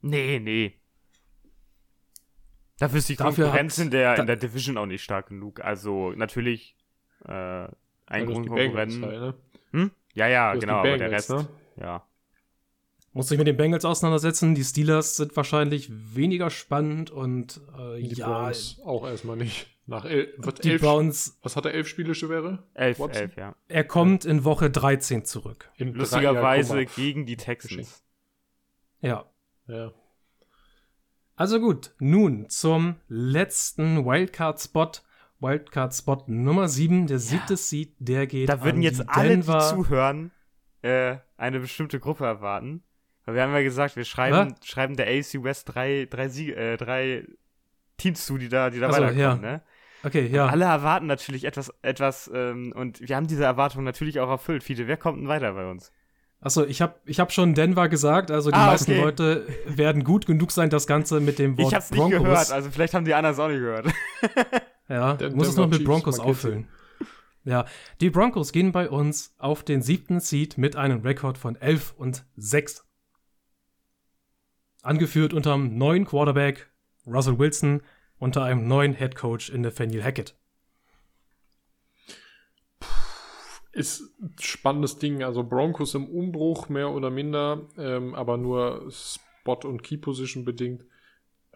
Nee, nee. Dafür ist die Dafür Konkurrenz in, der, in der Division auch nicht stark genug. Also natürlich äh, ein Grundkonkurrenten. Halt, ne? hm? Ja, ja, genau, Bengals, aber der Rest, ne? ja. Muss sich mit den Bengals auseinandersetzen. Die Steelers sind wahrscheinlich weniger spannend und äh, die ja. Browns auch erstmal nicht. Nach el die elf, Browns. Was hat er elf Spiele schwere? Elf, Watson? elf, ja. Er kommt in Woche 13 zurück. In Lustigerweise gegen die Texans. Ja. Ja. Also gut, nun zum letzten Wildcard-Spot. Wildcard-Spot Nummer 7, der siebte ja. Seed, der geht Da würden jetzt alle, die zuhören, äh, eine bestimmte Gruppe erwarten. Weil wir haben ja gesagt, wir schreiben, schreiben der AC West drei, drei, Sieg, äh, drei Teams zu, die da, die da also, weiterkommen, ja. ne? Okay, ja. Und alle erwarten natürlich etwas, etwas, ähm, und wir haben diese Erwartungen natürlich auch erfüllt. Fiete, wer kommt denn weiter bei uns? Achso, ich habe ich hab schon Denver gesagt, also die ah, meisten okay. Leute werden gut genug sein, das Ganze mit dem Wort ich hab's Broncos. nicht gehört, also vielleicht haben die anderen es auch nicht gehört. ja, Den muss es noch mit Broncos auffüllen. Ja, die Broncos gehen bei uns auf den siebten Seed mit einem Rekord von 11 und 6. Angeführt unter einem neuen Quarterback Russell Wilson unter einem neuen Head Coach in Nathaniel Hackett. Ist ein spannendes Ding. Also Broncos im Umbruch, mehr oder minder, ähm, aber nur Spot- und Key-Position bedingt.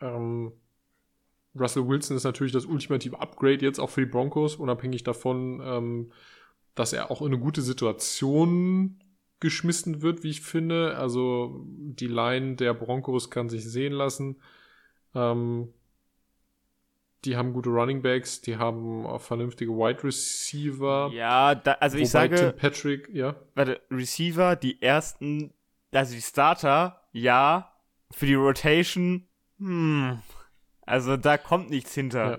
Ähm, Russell Wilson ist natürlich das ultimative Upgrade jetzt auch für die Broncos, unabhängig davon, ähm, dass er auch in eine gute Situation geschmissen wird, wie ich finde. Also die Line der Broncos kann sich sehen lassen. Ähm, die haben gute Running Backs, die haben auch vernünftige Wide Receiver. Ja, da, also ich sage. Tim Patrick, ja. Warte, Receiver, die ersten, also die Starter, ja. Für die Rotation, hm. Also da kommt nichts hinter. Ja.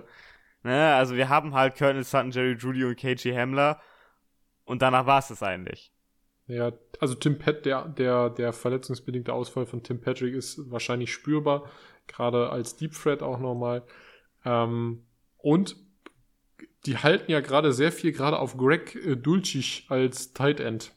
Ne, also wir haben halt Colonel Sutton, Jerry Judy und KG Hamler. Und danach war es das eigentlich. Ja, also Tim Pat, der, der, der verletzungsbedingte Ausfall von Tim Patrick ist wahrscheinlich spürbar, gerade als Deep Threat auch nochmal. Ähm, und die halten ja gerade sehr viel gerade auf Greg äh, Dulcich als Tight End.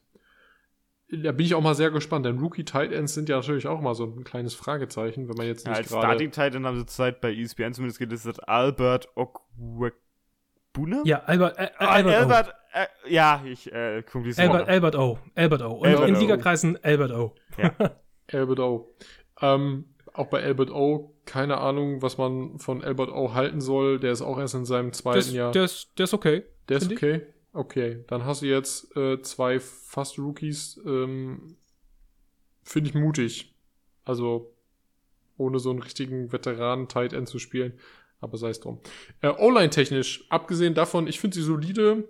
Da bin ich auch mal sehr gespannt, denn Rookie Tight Ends sind ja natürlich auch mal so ein kleines Fragezeichen, wenn man jetzt nicht ja, als gerade... Starting Tight End haben sie Zeit bei ESPN zumindest gelistet Albert Okwebuna? Ja, Albert, äh, ah, Albert, Albert äh, ja, ich äh, gucke Albert, Albert O. Albert O. Und Albert in Ligakreisen Albert O. Ja. Albert O. Ähm, auch bei Albert O, keine Ahnung, was man von Albert O halten soll. Der ist auch erst in seinem zweiten das, Jahr. Der ist, der ist okay. Der ist okay. Ich. Okay, dann hast du jetzt äh, zwei fast Rookies. Ähm, Finde ich mutig. Also, ohne so einen richtigen Veteranen Tight End zu spielen. Aber sei es drum. Äh, O-Line technisch, abgesehen davon, ich finde sie solide.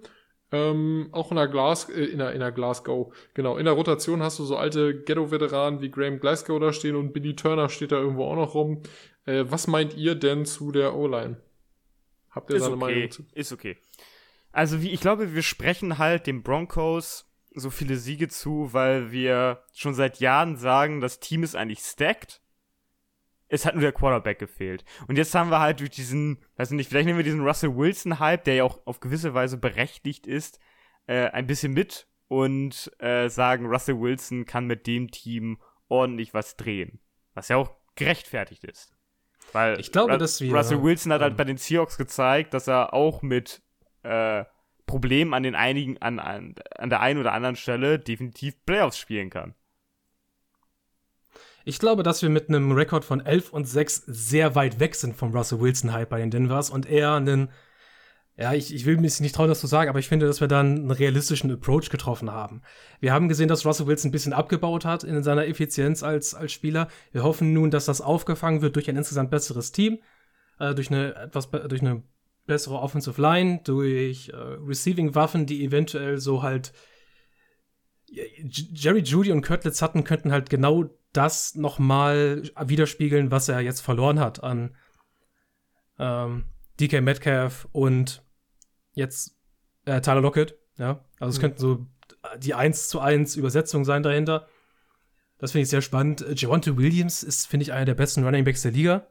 Ähm, auch in der, Glas, äh, in, der, in der Glasgow, genau, in der Rotation hast du so alte Ghetto-Veteranen wie Graham Glasgow da stehen und Billy Turner steht da irgendwo auch noch rum. Äh, was meint ihr denn zu der O-Line? Habt ihr ist seine okay. Meinung zu? Ist okay. Also wie, ich glaube, wir sprechen halt den Broncos so viele Siege zu, weil wir schon seit Jahren sagen, das Team ist eigentlich stacked es hat nur der Quarterback gefehlt. Und jetzt haben wir halt durch diesen, weiß nicht, vielleicht nehmen wir diesen Russell Wilson-Hype, der ja auch auf gewisse Weise berechtigt ist, äh, ein bisschen mit und äh, sagen, Russell Wilson kann mit dem Team ordentlich was drehen. Was ja auch gerechtfertigt ist. Weil ich glaube, Ru dass wir, Russell Wilson hat halt bei den Seahawks gezeigt, dass er auch mit äh, Problemen an den einigen, an, an, an der einen oder anderen Stelle definitiv Playoffs spielen kann. Ich glaube, dass wir mit einem Rekord von 11 und 6 sehr weit weg sind vom Russell Wilson Hype bei den Denvers und eher einen, ja, ich, ich will mir nicht trauen, das zu sagen, aber ich finde, dass wir dann einen realistischen Approach getroffen haben. Wir haben gesehen, dass Russell Wilson ein bisschen abgebaut hat in seiner Effizienz als, als Spieler. Wir hoffen nun, dass das aufgefangen wird durch ein insgesamt besseres Team, äh, durch eine etwas, durch eine bessere Offensive Line, durch äh, Receiving-Waffen, die eventuell so halt Jerry Judy und Kurtlitz hatten, könnten halt genau das nochmal widerspiegeln, was er jetzt verloren hat an ähm, DK Metcalf und jetzt äh, Tyler Lockett. Ja, also es mhm. könnten so die 1 zu 1 Übersetzungen sein dahinter. Das finde ich sehr spannend. Javonte Williams ist, finde ich, einer der besten Running Backs der Liga.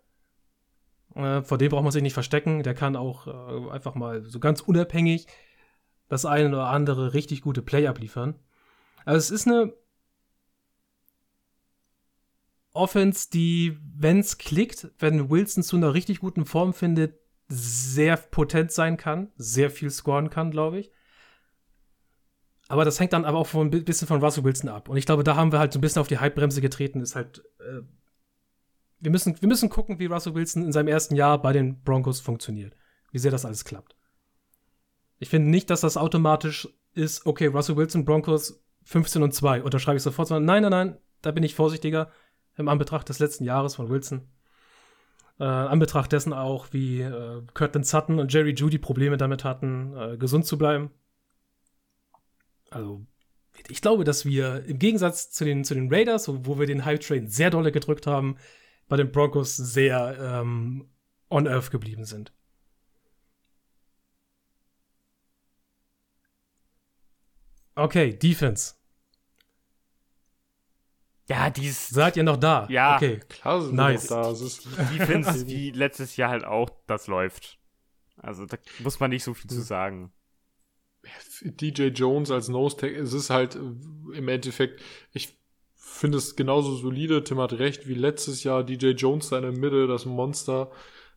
Äh, vor dem braucht man sich nicht verstecken. Der kann auch äh, einfach mal so ganz unabhängig das eine oder andere richtig gute Play abliefern. Also es ist eine Offense, die, wenn es klickt, wenn Wilson zu einer richtig guten Form findet, sehr potent sein kann, sehr viel scoren kann, glaube ich. Aber das hängt dann aber auch von, ein bisschen von Russell Wilson ab. Und ich glaube, da haben wir halt so ein bisschen auf die Hypebremse getreten. Ist halt, äh, wir, müssen, wir müssen gucken, wie Russell Wilson in seinem ersten Jahr bei den Broncos funktioniert. Wie sehr das alles klappt. Ich finde nicht, dass das automatisch ist, okay, Russell Wilson, Broncos 15 und 2, unterschreibe ich sofort, sondern nein, nein, nein, da bin ich vorsichtiger im Anbetracht des letzten Jahres von Wilson. Äh, Anbetracht dessen auch, wie äh, Curtin Sutton und Jerry Judy Probleme damit hatten, äh, gesund zu bleiben. Also, ich glaube, dass wir im Gegensatz zu den, zu den Raiders, wo wir den Hype Train sehr dolle gedrückt haben, bei den Broncos sehr ähm, on Earth geblieben sind. Okay, Defense. Ja, die ist. Seid ihr noch da? Ja. Okay. Klar sind Nice. noch da. Es ist, Die Defense wie letztes Jahr halt auch, das läuft. Also da muss man nicht so viel zu sagen. DJ Jones als Nose Tag, es ist halt äh, im Endeffekt, ich finde es genauso solide, Tim hat recht, wie letztes Jahr DJ Jones da in der Mitte, das Monster,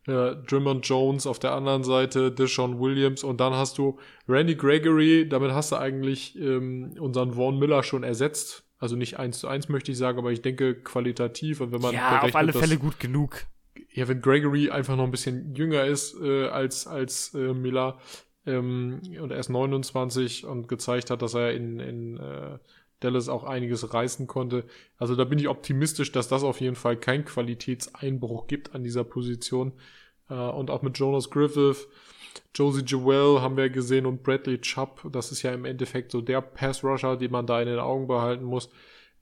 äh, Drummond Jones auf der anderen Seite, Deshaun Williams und dann hast du Randy Gregory, damit hast du eigentlich ähm, unseren Vaughn Miller schon ersetzt. Also nicht eins zu eins möchte ich sagen, aber ich denke qualitativ und wenn man Ja, auf alle dass- Fälle gut genug. ja, wenn Gregory einfach noch ein bisschen jünger ist äh, als, als äh, Miller ähm, und er ist 29 und gezeigt hat, dass er in, in äh, Dallas auch einiges reißen konnte. Also da bin ich optimistisch, dass das auf jeden Fall keinen Qualitätseinbruch gibt an dieser Position. Äh, und auch mit Jonas Griffith, Josie Jewell haben wir gesehen und Bradley Chubb. Das ist ja im Endeffekt so der Pass-Rusher, den man da in den Augen behalten muss.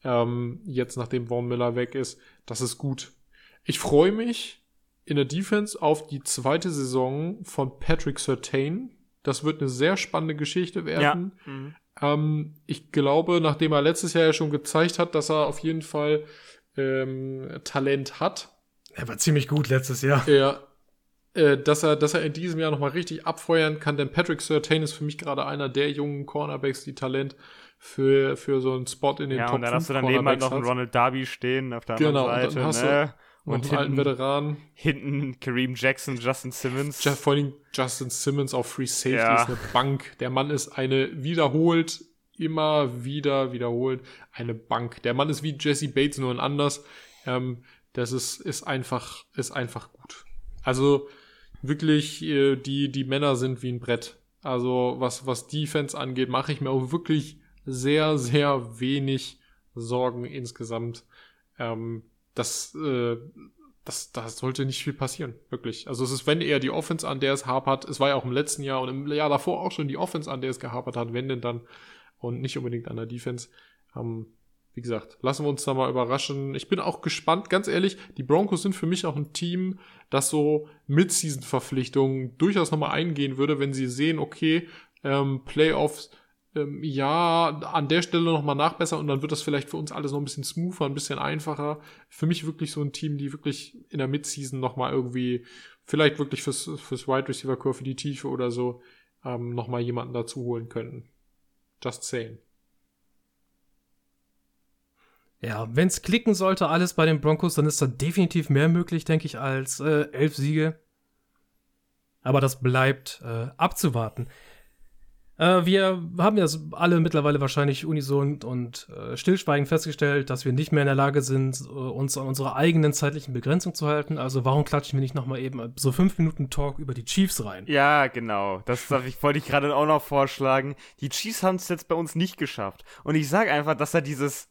Ähm, jetzt, nachdem Vaughn Miller weg ist. Das ist gut. Ich freue mich in der Defense auf die zweite Saison von Patrick Sertain. Das wird eine sehr spannende Geschichte werden. Mhm. Ähm, ich glaube, nachdem er letztes Jahr ja schon gezeigt hat, dass er auf jeden Fall ähm, Talent hat, Er war ziemlich gut letztes Jahr. er, äh, dass er, dass er in diesem Jahr nochmal richtig abfeuern kann, denn Patrick Sertain ist für mich gerade einer der jungen Cornerbacks, die Talent für, für so einen Spot in den Ja, Top und dann 5 hast du daneben halt noch einen. Ronald Darby stehen auf der Genau, und anderen dann Seite. hast du ne? Und Und einen alten hinten, Veteran. hinten Kareem Jackson, Justin Simmons. Ja, vor allem Justin Simmons auf Free Safety Ja. ist eine Bank. Der Mann ist eine wiederholt, immer wieder wiederholt, eine Bank. Der Mann ist wie Jesse Bates, nur ein anders. Ähm, das ist, ist einfach, ist einfach gut. Also wirklich, äh, die, die Männer sind wie ein Brett. Also was, was Defense angeht, mache ich mir auch wirklich sehr, sehr wenig Sorgen insgesamt. Ähm, das, äh, das, das sollte nicht viel passieren, wirklich. Also es ist, wenn eher die Offense, an der es hapert. Es war ja auch im letzten Jahr und im Jahr davor auch schon die Offense, an der es gehapert hat, wenn denn dann. Und nicht unbedingt an der Defense. Ähm, wie gesagt, lassen wir uns da mal überraschen. Ich bin auch gespannt, ganz ehrlich, die Broncos sind für mich auch ein Team, das so Mid-Season-Verpflichtungen durchaus nochmal eingehen würde, wenn sie sehen, okay, ähm, Playoffs, ähm, ja, an der Stelle nochmal nachbessern und dann wird das vielleicht für uns alles noch ein bisschen smoother, ein bisschen einfacher. Für mich wirklich so ein Team, die wirklich in der Mid-Season nochmal irgendwie, vielleicht wirklich fürs, fürs Wide Receiver Core, für die Tiefe oder so, ähm, nochmal jemanden dazu holen könnten. Just saying. Ja, wenn es klicken sollte, alles bei den Broncos, dann ist da definitiv mehr möglich, denke ich, als äh, elf Siege. Aber das bleibt äh, abzuwarten. Äh, wir haben ja alle mittlerweile wahrscheinlich unison und äh, stillschweigend festgestellt, dass wir nicht mehr in der Lage sind, äh, uns an unsere eigenen zeitlichen Begrenzungen zu halten. Also warum klatschen wir nicht noch mal eben so fünf Minuten Talk über die Chiefs rein? Ja, genau. Das darf ich, wollte ich gerade auch noch vorschlagen. Die Chiefs haben es jetzt bei uns nicht geschafft. Und ich sage einfach, dass er dieses,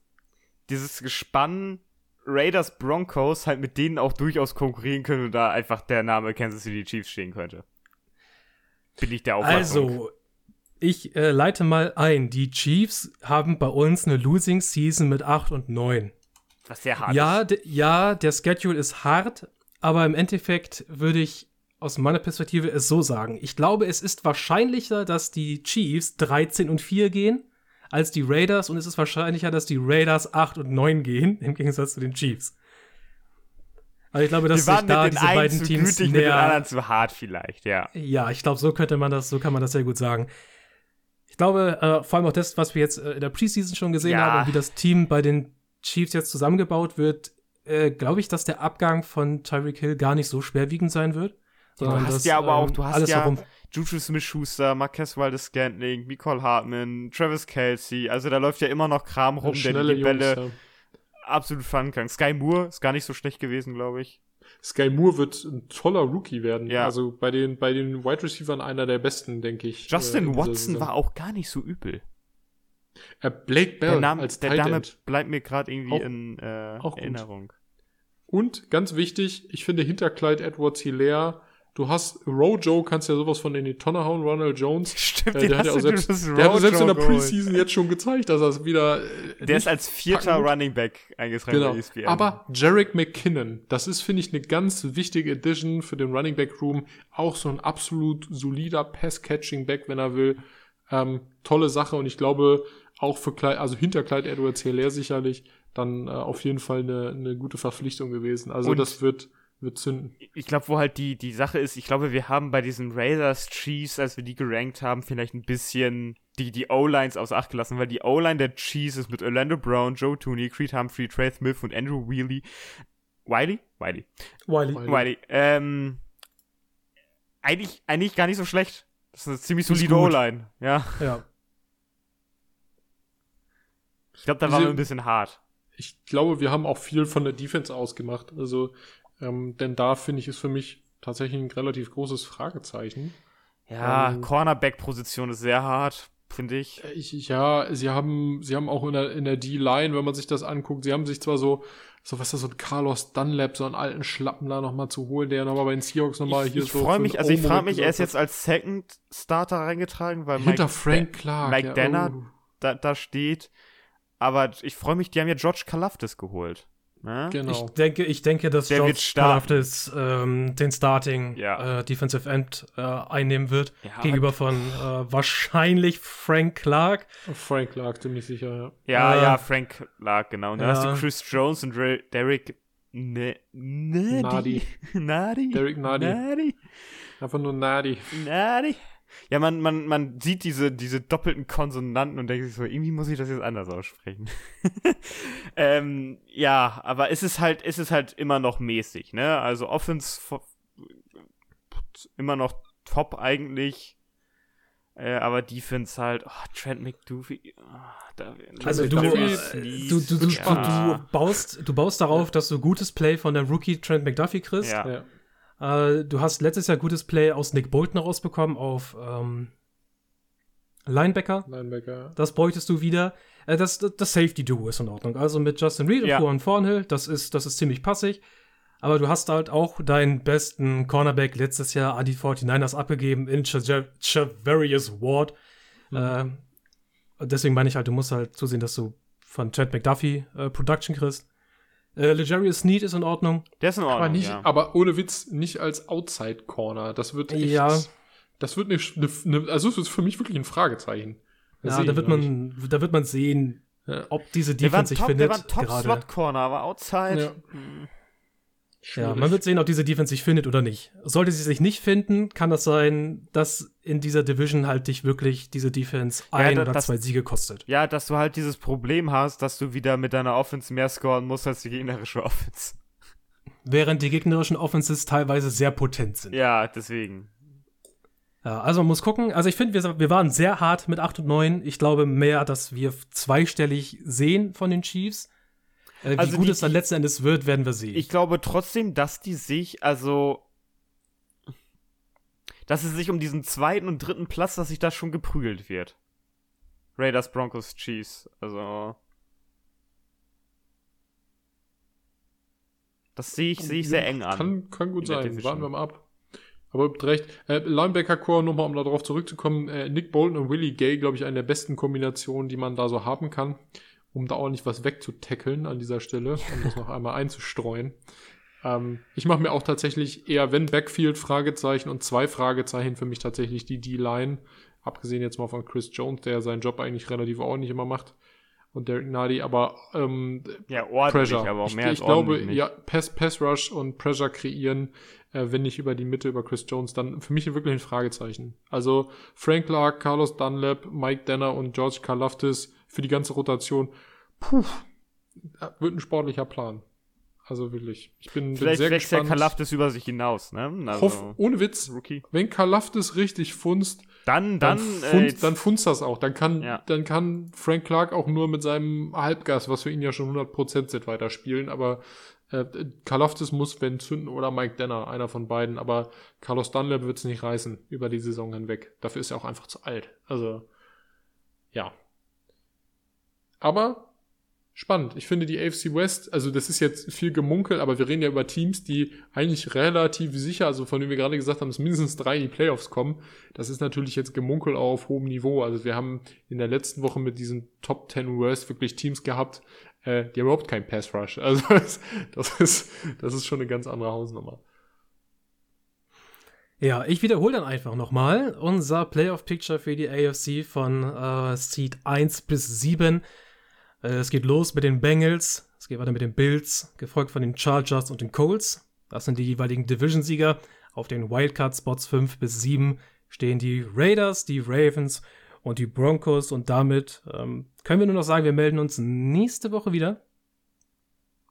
dieses Gespann Raiders Broncos halt mit denen auch durchaus konkurrieren können und da einfach der Name Kansas City Chiefs stehen könnte. Bin ich der Auffassung. Also, ich äh, leite mal ein. Die Chiefs haben bei uns eine Losing Season mit 8 und 9. was sehr hart Ja, ist. ja, der Schedule ist hart, aber im Endeffekt würde ich aus meiner Perspektive es so sagen. Ich glaube, es ist wahrscheinlicher, dass die Chiefs 13 und 4 gehen, als die Raiders und es ist wahrscheinlicher, dass die Raiders 8 und 9 gehen, im Gegensatz zu den Chiefs. Also ich glaube, dass sich da diese beiden zu Teams gütig, mit den näher anderen zu hart vielleicht, ja. ja, ich glaube, so könnte man das, so kann man das sehr gut sagen. Ich glaube, äh, vor allem auch das, was wir jetzt äh, in der Preseason schon gesehen Ja. haben und wie das Team bei den Chiefs jetzt zusammengebaut wird, äh, glaube ich, dass der Abgang von Tyreek Hill gar nicht so schwerwiegend sein wird. Du hast ja aber auch, ähm, du hast alles ja herum. Juju Smith-Schuster, Marquez Waldes-Scantling, Nicole Hartman, Travis Kelsey, also da läuft ja immer noch Kram rum, der Schnelle die Bälle Jungs, absolut fangen kann. Sky Moore ist gar nicht so schlecht gewesen, glaube ich. ja. Sky Moore wird ein toller Rookie werden. Ja. Also bei den, bei den Wide Receivern einer der besten, denke ich. äh, Justin in dieser Watson war auch gar nicht so übel. Äh, Blake Bell Der Name, als der Name bleibt mir gerade irgendwie Auch- in äh, auch gut. Erinnerung. Und ganz wichtig, ich finde hinter Clyde Edwards Hilaire Du hast Rojo, kannst ja sowas von in die Tonne hauen, Ronald Jones. Stimmt, Äh, der hat ja auch selbst, der hat selbst in der. Preseason jetzt schon gezeigt, dass er es wieder. äh, Der ist als vierter packen- Running Back eingetragen Genau. bei ESPN. Aber Jarek McKinnon, das ist, finde ich, eine ganz wichtige Addition für den Running Back Room. Auch so ein absolut solider Pass-Catching-Back, wenn er will. Ähm, tolle Sache und ich glaube, auch für Clyde, also hinter Clyde Edwards Hilaire sicherlich, dann äh, auf jeden Fall eine, eine gute Verpflichtung gewesen. Also Und- das wird, wird zünden. ich glaube, wo halt die, die Sache ist, ich glaube, wir haben bei diesen Raiders Chiefs, als wir die gerankt haben, vielleicht ein bisschen die, die O-Lines außer Acht gelassen, weil die O-Line der Chiefs ist mit Orlando Brown, Joe Tooney, Creed Humphrey, Trey Smith und Andrew Wheely. Wiley? Wiley. Wiley. Wiley. Wiley. Ähm, eigentlich, eigentlich gar nicht so schlecht. Das ist eine ziemlich solide. O-Line. Ja. Ja. Ich glaube, da Diese- waren wir ein bisschen hart. ich glaube, wir haben auch viel von der Defense ausgemacht. Also, ähm, denn da finde ich, ist für mich tatsächlich ein relativ großes Fragezeichen. Ja, Ähm, Cornerback-Position ist sehr hart, finde ich. Ich, ich, ja, sie haben, sie haben auch in der, in der D-Line, wenn man sich das anguckt, sie haben sich zwar so, so was ist das, so ein Carlos Dunlap, so einen alten Schlappen da nochmal zu holen, der nochmal bei den Seahawks nochmal ich hier ich so. freue für mich, also ich frage mich, er ist jetzt als Second Starter reingetragen, weil hinter Mike Frank Clark. Mike ja, Dennard. oh, da, da steht. Aber ich freue mich, die haben ja George Kalafdis geholt. Ne? genau. Ich denke, ich denke, dass Der starten. Kalafdis ähm, den Starting Ja. äh, Defensive End äh, einnehmen wird. Ja, gegenüber von äh, wahrscheinlich Frank Clark. Frank Clark, ziemlich sicher, ja. Ja, Äh, ja, Frank lag, genau. Und dann ja. hast du Chris Jones und Dre- Derek ne Nadi. Nadi. Nadi. Derek Nadi. Nadi. Einfach nur Nadi. Nadi. Ja, man, man, man sieht diese, diese doppelten Konsonanten und denkt sich so, irgendwie muss ich das jetzt anders aussprechen. ähm, ja, aber es ist halt, es ist halt immer noch mäßig, ne? Also Offense immer noch top eigentlich. Äh, aber Defense halt, oh, Trent McDuffie. Oh, da, Also du, McDuffie äh, ist- du, du, du, ja. du, baust, du baust darauf, dass du gutes Play von der Rookie Trent McDuffie kriegst. Ja. Ja. Äh, du hast letztes Jahr gutes Play aus Nick Bolton rausbekommen auf ähm, Linebacker. Linebacker. Das bräuchtest du wieder. Äh, das das, Safety-Duo ist in Ordnung. Also mit Justin Reed Ja. und Juan Thornhill, das ist, das ist ziemlich passig. Aber du hast halt auch deinen besten Cornerback letztes Jahr an die 49ers abgegeben in Chavarius Ward. Äh, deswegen meine ich halt, du musst halt zusehen, dass du von Chad McDuffie äh, Production kriegst. Äh, Legarius Sneed ist in Ordnung. Der ist in Ordnung, Aber nicht, ja. aber ohne Witz, nicht als Outside Corner. Das wird echt, Ja. das wird eine, eine, also das ist für mich wirklich ein Fragezeichen. Das Ja, da wird nicht. man, da wird man sehen, Ja. ob diese Der Defense sich Top, der findet. war ein Top. Slot Corner, aber Outside. Ja. hm. Ja, man wird sehen, ob diese Defense sich findet oder nicht. Sollte sie sich nicht finden, kann das sein, dass in dieser Division halt dich wirklich diese Defense Ja, ein da- oder das- zwei Siege kostet. Ja, dass du halt dieses Problem hast, dass du wieder mit deiner Offense mehr scoren musst als die gegnerische Offense. Während die gegnerischen Offenses teilweise sehr potent sind. Ja, deswegen. Ja, also man muss gucken. Also ich finde, wir, wir waren sehr hart mit 8 und 9. Ich glaube mehr, dass wir zweistellig sehen von den Chiefs. Äh, wie Also gut die- es dann letzten Endes wird, werden wir sehen. Ich glaube trotzdem, dass die sich, also. Dass es sich um diesen zweiten und dritten Platz, dass sich das schon geprügelt wird. Raiders, Broncos, Chiefs. Also. Das sehe ich, sehe ich sehr eng an. Kann, kann gut sein. Warten wir mal ab. Aber ihr habt recht. Äh, Linebacker-Core, nochmal, um darauf zurückzukommen. Äh, Nick Bolton und Willie Gay, glaube ich, eine der besten Kombinationen, die man da so haben kann, um da ordentlich was wegzutackeln an dieser Stelle, um das noch einmal einzustreuen. Ähm, ich mache mir auch tatsächlich eher, wenn Backfield, Fragezeichen und zwei Fragezeichen für mich tatsächlich die D-Line. Abgesehen jetzt mal von Chris Jones, der seinen Job eigentlich relativ ordentlich immer macht. Und Derek Nadi, aber ähm, ja, ordentlich, Pressure. aber auch ich mehr als ich glaube, ja, Pass, Pass Rush und Pressure kreieren, äh, wenn nicht über die Mitte, über Chris Jones, dann für mich wirklich ein Fragezeichen. Also Frank Clark, Carlos Dunlap, Mike Denner und George Karlaftis für die ganze Rotation. Puh, wird ein sportlicher Plan. Also wirklich. Ich bin, bin Vielleicht sehr wächst der gespannt. Kalaftis über sich hinaus, ne? Also, Hoff, ohne Witz, Rookie. wenn Karlaftis richtig funzt, Dann, dann, dann, äh, dann funzt das auch. Dann kann, Ja. dann kann Frank Clark auch nur mit seinem Halbgas, was für ihn ja schon 100% sind, weiterspielen. Aber äh, Karlaftis muss, wenn zünden oder Mike Denner, einer von beiden. Aber Carlos Dunlap wird es nicht reißen über die Saison hinweg. Dafür ist er auch einfach zu alt. Also, ja. Aber spannend. Ich finde die AFC West, also das ist jetzt viel gemunkelt, aber wir reden ja über Teams, die eigentlich relativ sicher, also von denen wir gerade gesagt haben, dass mindestens drei in die Playoffs kommen. Das ist natürlich jetzt gemunkelt auch auf hohem Niveau. Also wir haben in der letzten Woche mit diesen Top 10 Worst wirklich Teams gehabt, äh, die haben überhaupt keinen Pass Rush. Also das, das ist, das ist schon eine ganz andere Hausnummer. Ja, ich wiederhole dann einfach nochmal unser Playoff-Picture für die AFC von äh, Seed 1 bis 7. Äh, es geht los mit den Bengals, es geht weiter mit den Bills, gefolgt von den Chargers und den Colts. Das sind die jeweiligen Division-Sieger. Auf den Wildcard-Spots 5 bis 7 stehen die Raiders, die Ravens und die Broncos. Und damit ähm, können wir nur noch sagen, wir melden uns nächste Woche wieder.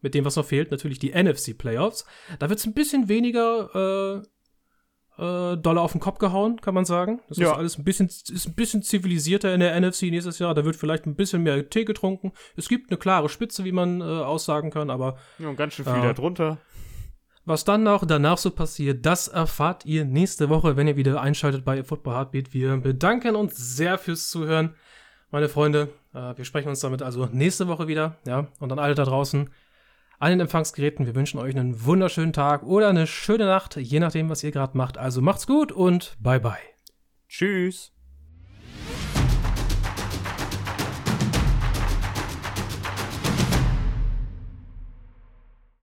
Mit dem, was noch fehlt, natürlich die NFC Playoffs. Da wird es ein bisschen weniger äh, äh, Dollar auf den Kopf gehauen, kann man sagen. Das ja. ist alles ein bisschen, ist ein bisschen zivilisierter in der NFC nächstes Jahr. Da wird vielleicht ein bisschen mehr Tee getrunken. Es gibt eine klare Spitze, wie man äh, aussagen kann, aber. Ja, und ganz schön viel äh, darunter. Was dann noch danach so passiert, das erfahrt ihr nächste Woche, wenn ihr wieder einschaltet bei Football Heartbeat. Wir bedanken uns sehr fürs Zuhören, meine Freunde. Äh, wir sprechen uns damit also nächste Woche wieder. Ja, und an alle da draußen an den Empfangsgeräten. Wir wünschen euch einen wunderschönen Tag oder eine schöne Nacht, je nachdem, was ihr gerade macht. Also macht's gut und bye bye. Tschüss.